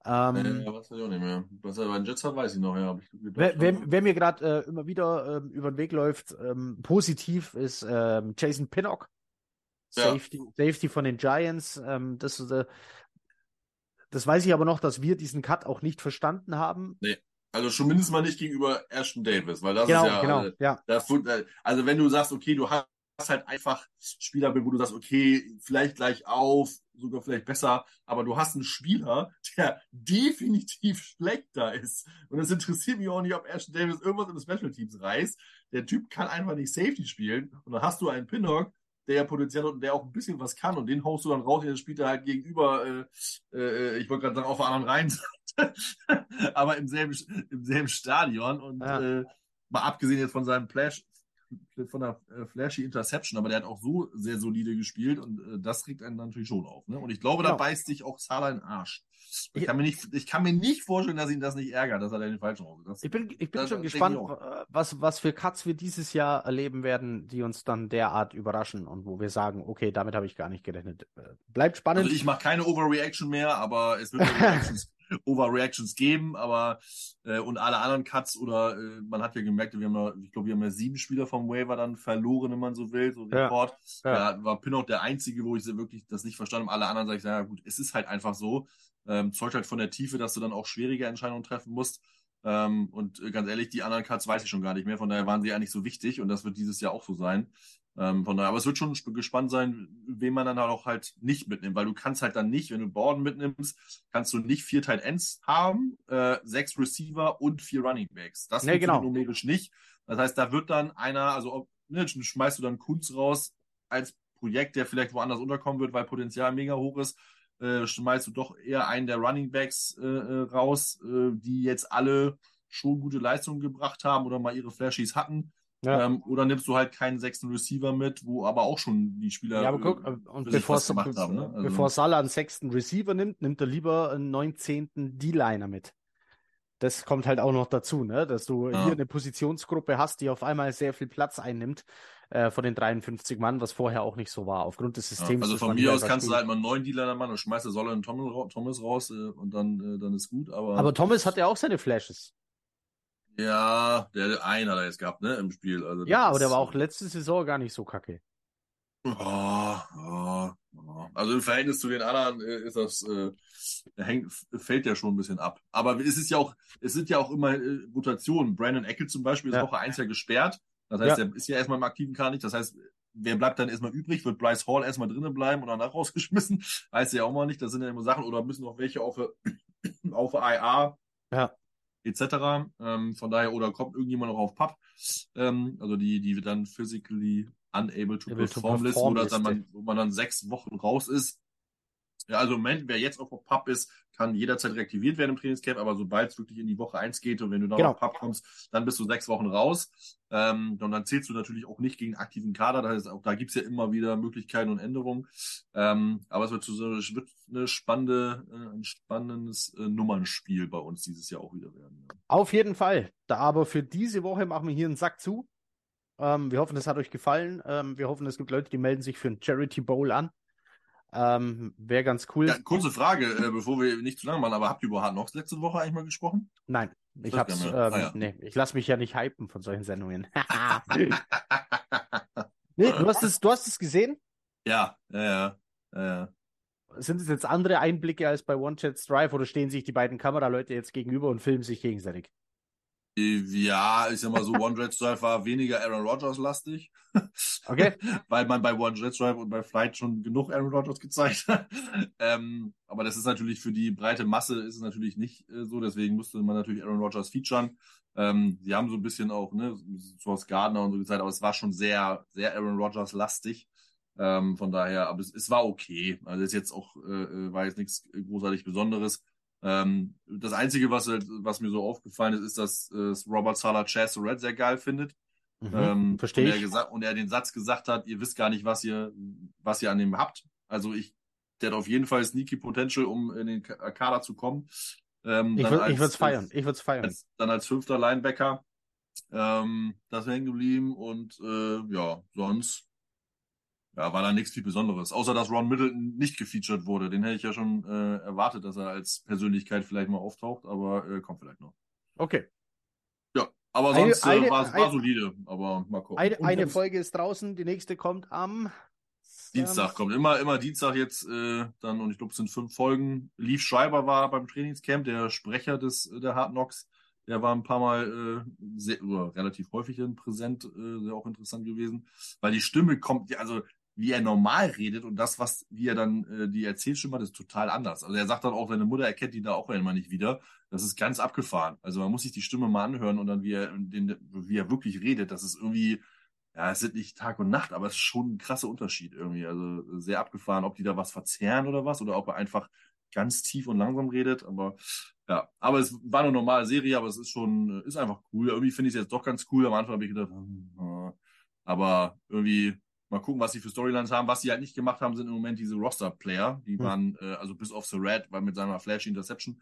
Ähm, äh, was weiß ich auch nicht mehr. Was er bei den Jets hat, weiß ich noch, ja. Hab ich gedacht, Wer, wer, ja. wer mir gerade äh, immer wieder ähm, über den Weg läuft, ähm, positiv ist ähm, Jason Pinnock, Ja. Safety, Safety von den Giants. Ähm, das, äh, das weiß ich aber noch, dass wir diesen Cut auch nicht verstanden haben. Also schon mindestens mal nicht gegenüber Ashton Davis, weil das genau, ist ja, genau, äh, ja. Das, äh, also wenn du sagst, okay, du hast halt einfach Spieler, wo du sagst, okay, vielleicht gleich auf, sogar vielleicht besser, aber du hast einen Spieler, der definitiv schlechter ist. Und es interessiert mich auch nicht, ob Ashton Davis irgendwas in den Special Teams reißt. Der Typ kann einfach nicht Safety spielen. Und dann hast du einen Pinnock, der ja Potenzial hat und der auch ein bisschen was kann. Und den haust du dann raus, und dann spielt er halt gegenüber, äh, äh, ich wollte gerade sagen, auf der anderen Reihenseite, aber im selben, im selben Stadion. Und Ja. äh, mal abgesehen jetzt von seinem Flash, von der äh, flashy Interception, aber der hat auch so sehr solide gespielt und äh, das regt einen natürlich schon auf. Ne? Und ich glaube, genau. da beißt sich auch Salah in den Arsch. Ich, kann mir nicht, ich kann mir nicht vorstellen, dass ihn das nicht ärgert, dass er den falschen raus Ich bin, ich bin das, schon gespannt, was, was für Cuts wir dieses Jahr erleben werden, die uns dann derart überraschen und wo wir sagen, okay, damit habe ich gar nicht gerechnet. Äh, bleibt spannend. Also ich mache keine Overreaction mehr, aber es wird Overreactions geben, aber äh, und alle anderen Cuts oder äh, man hat ja gemerkt, wir haben ja, ich glaube, wir haben ja sieben Spieler vom Waiver dann verloren, wenn man so will, so Report. Ja, ja. ja war Pinnock der einzige, wo ich wirklich das nicht verstanden habe. Alle anderen sage ich, naja gut, es ist halt einfach so. Ähm, zeugt halt von der Tiefe, dass du dann auch schwierige Entscheidungen treffen musst. Ähm, und äh, ganz ehrlich, die anderen Cuts weiß ich schon gar nicht mehr. Von daher waren sie ja nicht so wichtig und das wird dieses Jahr auch so sein. Ähm, von daher, aber es wird schon gespannt sein, wen man dann halt auch halt nicht mitnimmt, weil du kannst halt dann nicht, wenn du Borden mitnimmst, kannst du nicht vier Tight Ends haben, äh, sechs Receiver und vier Running Backs. Das nee, genau. numerisch nicht. Das heißt, da wird dann einer, also ob, ne, schmeißt du dann Kunz raus als Projekt, der vielleicht woanders unterkommen wird, weil Potenzial mega hoch ist, äh, schmeißt du doch eher einen der Running Backs äh, äh raus, äh, die jetzt alle schon gute Leistungen gebracht haben oder mal ihre Flashies hatten ja. Ähm, oder nimmst du halt keinen sechsten Receiver mit, wo aber auch schon die Spieler ja, aber guck, äh, und bevor, gemacht haben. Ne? Also, bevor Salah einen sechsten Receiver nimmt, nimmt er lieber einen neunzehnten D-Liner mit. Das kommt halt auch noch dazu, ne? dass du ja. hier eine Positionsgruppe hast, die auf einmal sehr viel Platz einnimmt äh, von den 53 Mann, was vorher auch nicht so war, aufgrund des Systems. Ja, also von mir aus kannst du halt mal einen neuen Dealer machen und schmeißt der Solle einen Thomas raus äh, und dann, äh, dann ist gut. Aber, aber Thomas hat ja auch seine Flashes. Ja, der einen hat er jetzt gehabt, ne, im Spiel. Also ja, aber der war auch letzte Saison gar nicht so kacke. Oh, oh, oh. Also im Verhältnis zu den anderen äh, ist das, äh, hängt, fällt ja schon ein bisschen ab. Aber es ist ja auch, es sind ja auch immer äh, Rotationen. Brandon Eckel zum Beispiel ist ja. Woche 1 ja gesperrt. Das heißt, ja. er ist ja erstmal im aktiven Kader nicht. Das heißt, wer bleibt dann erstmal übrig? Wird Bryce Hall erstmal drinnen bleiben und danach rausgeschmissen? Weiß ja auch mal nicht. Das sind ja immer Sachen. Oder müssen noch welche auf, auf IA ja etc. Ähm, von daher, oder kommt irgendjemand noch auf Pub, ähm, also die, die dann physically unable to, perform, to perform list, wo, dann man, wo man dann sechs Wochen raus ist. Ja, also im Moment, wer jetzt auf Pub ist, kann jederzeit reaktiviert werden im Trainingscamp, aber sobald es wirklich in die Woche eins geht und wenn du dann genau. auf Pub kommst, dann bist du sechs Wochen raus. Ähm, und dann zählst du natürlich auch nicht gegen aktiven Kader. Das heißt, auch da gibt's ja immer wieder Möglichkeiten und Änderungen. Ähm, aber es wird, so, es wird eine spannende, äh, ein spannendes äh, Nummernspiel bei uns dieses Jahr auch wieder werden. Ja. Auf jeden Fall. Da aber für diese Woche machen wir hier einen Sack zu. Ähm, wir hoffen, es hat euch gefallen. Ähm, wir hoffen, es gibt Leute, die melden sich für einen Charity Bowl an. Ähm, Wäre ganz cool. Ja, kurze Frage, äh, bevor wir nicht zu lange machen, aber habt ihr über Hard Knocks letzte Woche eigentlich mal gesprochen? Nein, ich das hab's, ähm, ah, ja. nee, ich lasse mich ja nicht hypen von solchen Sendungen. nee, du hast es, du hast es gesehen? Ja, ja, ja, ja. Sind es jetzt andere Einblicke als bei One Chat Drive oder stehen sich die beiden Kameraleute jetzt gegenüber und filmen sich gegenseitig? Ja, ich sag mal so, One Jet Drive war weniger Aaron Rodgers lastig. Okay. Weil man bei One Jet Drive und bei Flight schon genug Aaron Rodgers gezeigt hat. ähm, aber das ist natürlich für die breite Masse ist es natürlich nicht äh, so, deswegen musste man natürlich Aaron Rodgers featuren. Ähm, sie haben so ein bisschen auch, ne, Source Gardner und so gezeigt, aber es war schon sehr, sehr Aaron Rodgers lastig. Ähm, von daher, aber es, es war okay. Also es ist jetzt auch, äh, äh war jetzt nichts großartig Besonderes. Ähm, das Einzige, was, halt, was mir so aufgefallen ist, ist, dass äh, Robert Sala Chess Red sehr geil findet. Mhm, ähm, Verstehe ich. Und er, und er den Satz gesagt hat, ihr wisst gar nicht, was ihr, was ihr an dem habt. Also ich, der hat auf jeden Fall Sneaky Potential, um in den Kader zu kommen. Ähm, ich würde es feiern. Ich würde es feiern. Als, dann als fünfter Linebacker. Ähm, das hängen geblieben und äh, ja, sonst ja, war da nichts viel Besonderes. Außer dass Ron Middleton nicht gefeatured wurde. Den hätte ich ja schon äh, erwartet, dass er als Persönlichkeit vielleicht mal auftaucht, aber äh, kommt vielleicht noch. Okay. Ja, aber sonst eine, äh, war es war solide, aber mal gucken. Eine, eine Folge ist draußen, die nächste kommt am Dienstag kommt immer, immer Dienstag jetzt äh, dann, und ich glaube, es sind fünf Folgen. Leaf Schreiber war beim Trainingscamp, der Sprecher des der Hard Knocks. Der war ein paar Mal äh, sehr, oder relativ häufig präsent, äh, sehr auch interessant gewesen, weil die Stimme kommt, also wie er normal redet und das, was, wie er dann äh, die Erzählstimme hat, ist total anders. Also er sagt dann auch, seine Mutter erkennt ihn da auch immer nicht wieder. Das ist ganz abgefahren. Also man muss sich die Stimme mal anhören und dann, wie er, den, wie er wirklich redet, das ist irgendwie, ja, es sind nicht Tag und Nacht, aber es ist schon ein krasser Unterschied irgendwie. Also sehr abgefahren, ob die da was verzerren oder was oder ob er einfach ganz tief und langsam redet. Aber ja, aber es war eine normale Serie, aber es ist schon, ist einfach cool. Irgendwie finde ich es jetzt doch ganz cool. Am Anfang habe ich gedacht, hm, Aber irgendwie mal gucken, was sie für Storylines haben. Was sie halt nicht gemacht haben, sind im Moment diese Roster-Player. Die Hm. waren, äh, also bis auf The Red, weil mit seiner flashy Interception.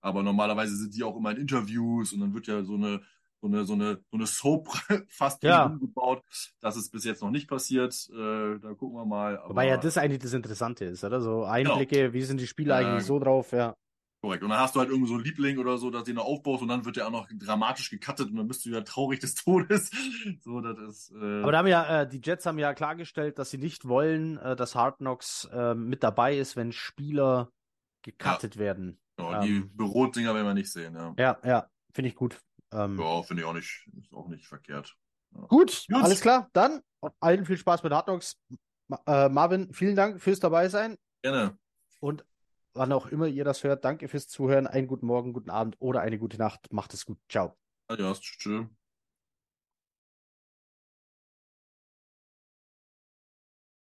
Aber normalerweise sind die auch immer in Interviews und dann wird ja so eine, so eine, so eine, so eine Soap fast Ja. umgebaut. Das ist bis jetzt noch nicht passiert. Äh, da gucken wir mal. Aber, Wobei ja das eigentlich das Interessante ist, oder? So Einblicke, wie sind die Spieler eigentlich so drauf, ja. Korrekt. Und dann hast du halt irgendwie so einen Liebling oder so, dass den du aufbaust und dann wird der auch noch dramatisch gecuttet und dann bist du wieder traurig des Todes. So, das ist. Äh, Aber da haben ja, äh, die Jets haben ja klargestellt, dass sie nicht wollen, äh, dass Hard Knocks äh, mit dabei ist, wenn Spieler gecuttet werden. ja, die ähm, Bürotdinger werden wir nicht sehen, ja. Ja, ja, finde ich gut. Ähm, Ja, finde ich auch nicht, ist auch nicht verkehrt. Gut, Gut. alles klar. Dann allen viel Spaß mit Hard Knocks. Ma äh, Marvin, vielen Dank fürs Dabeisein Gerne. und wann auch immer ihr das hört, danke fürs Zuhören. Einen guten Morgen, guten Abend oder eine gute Nacht. Macht es gut. Ciao. Adios. Tschüss.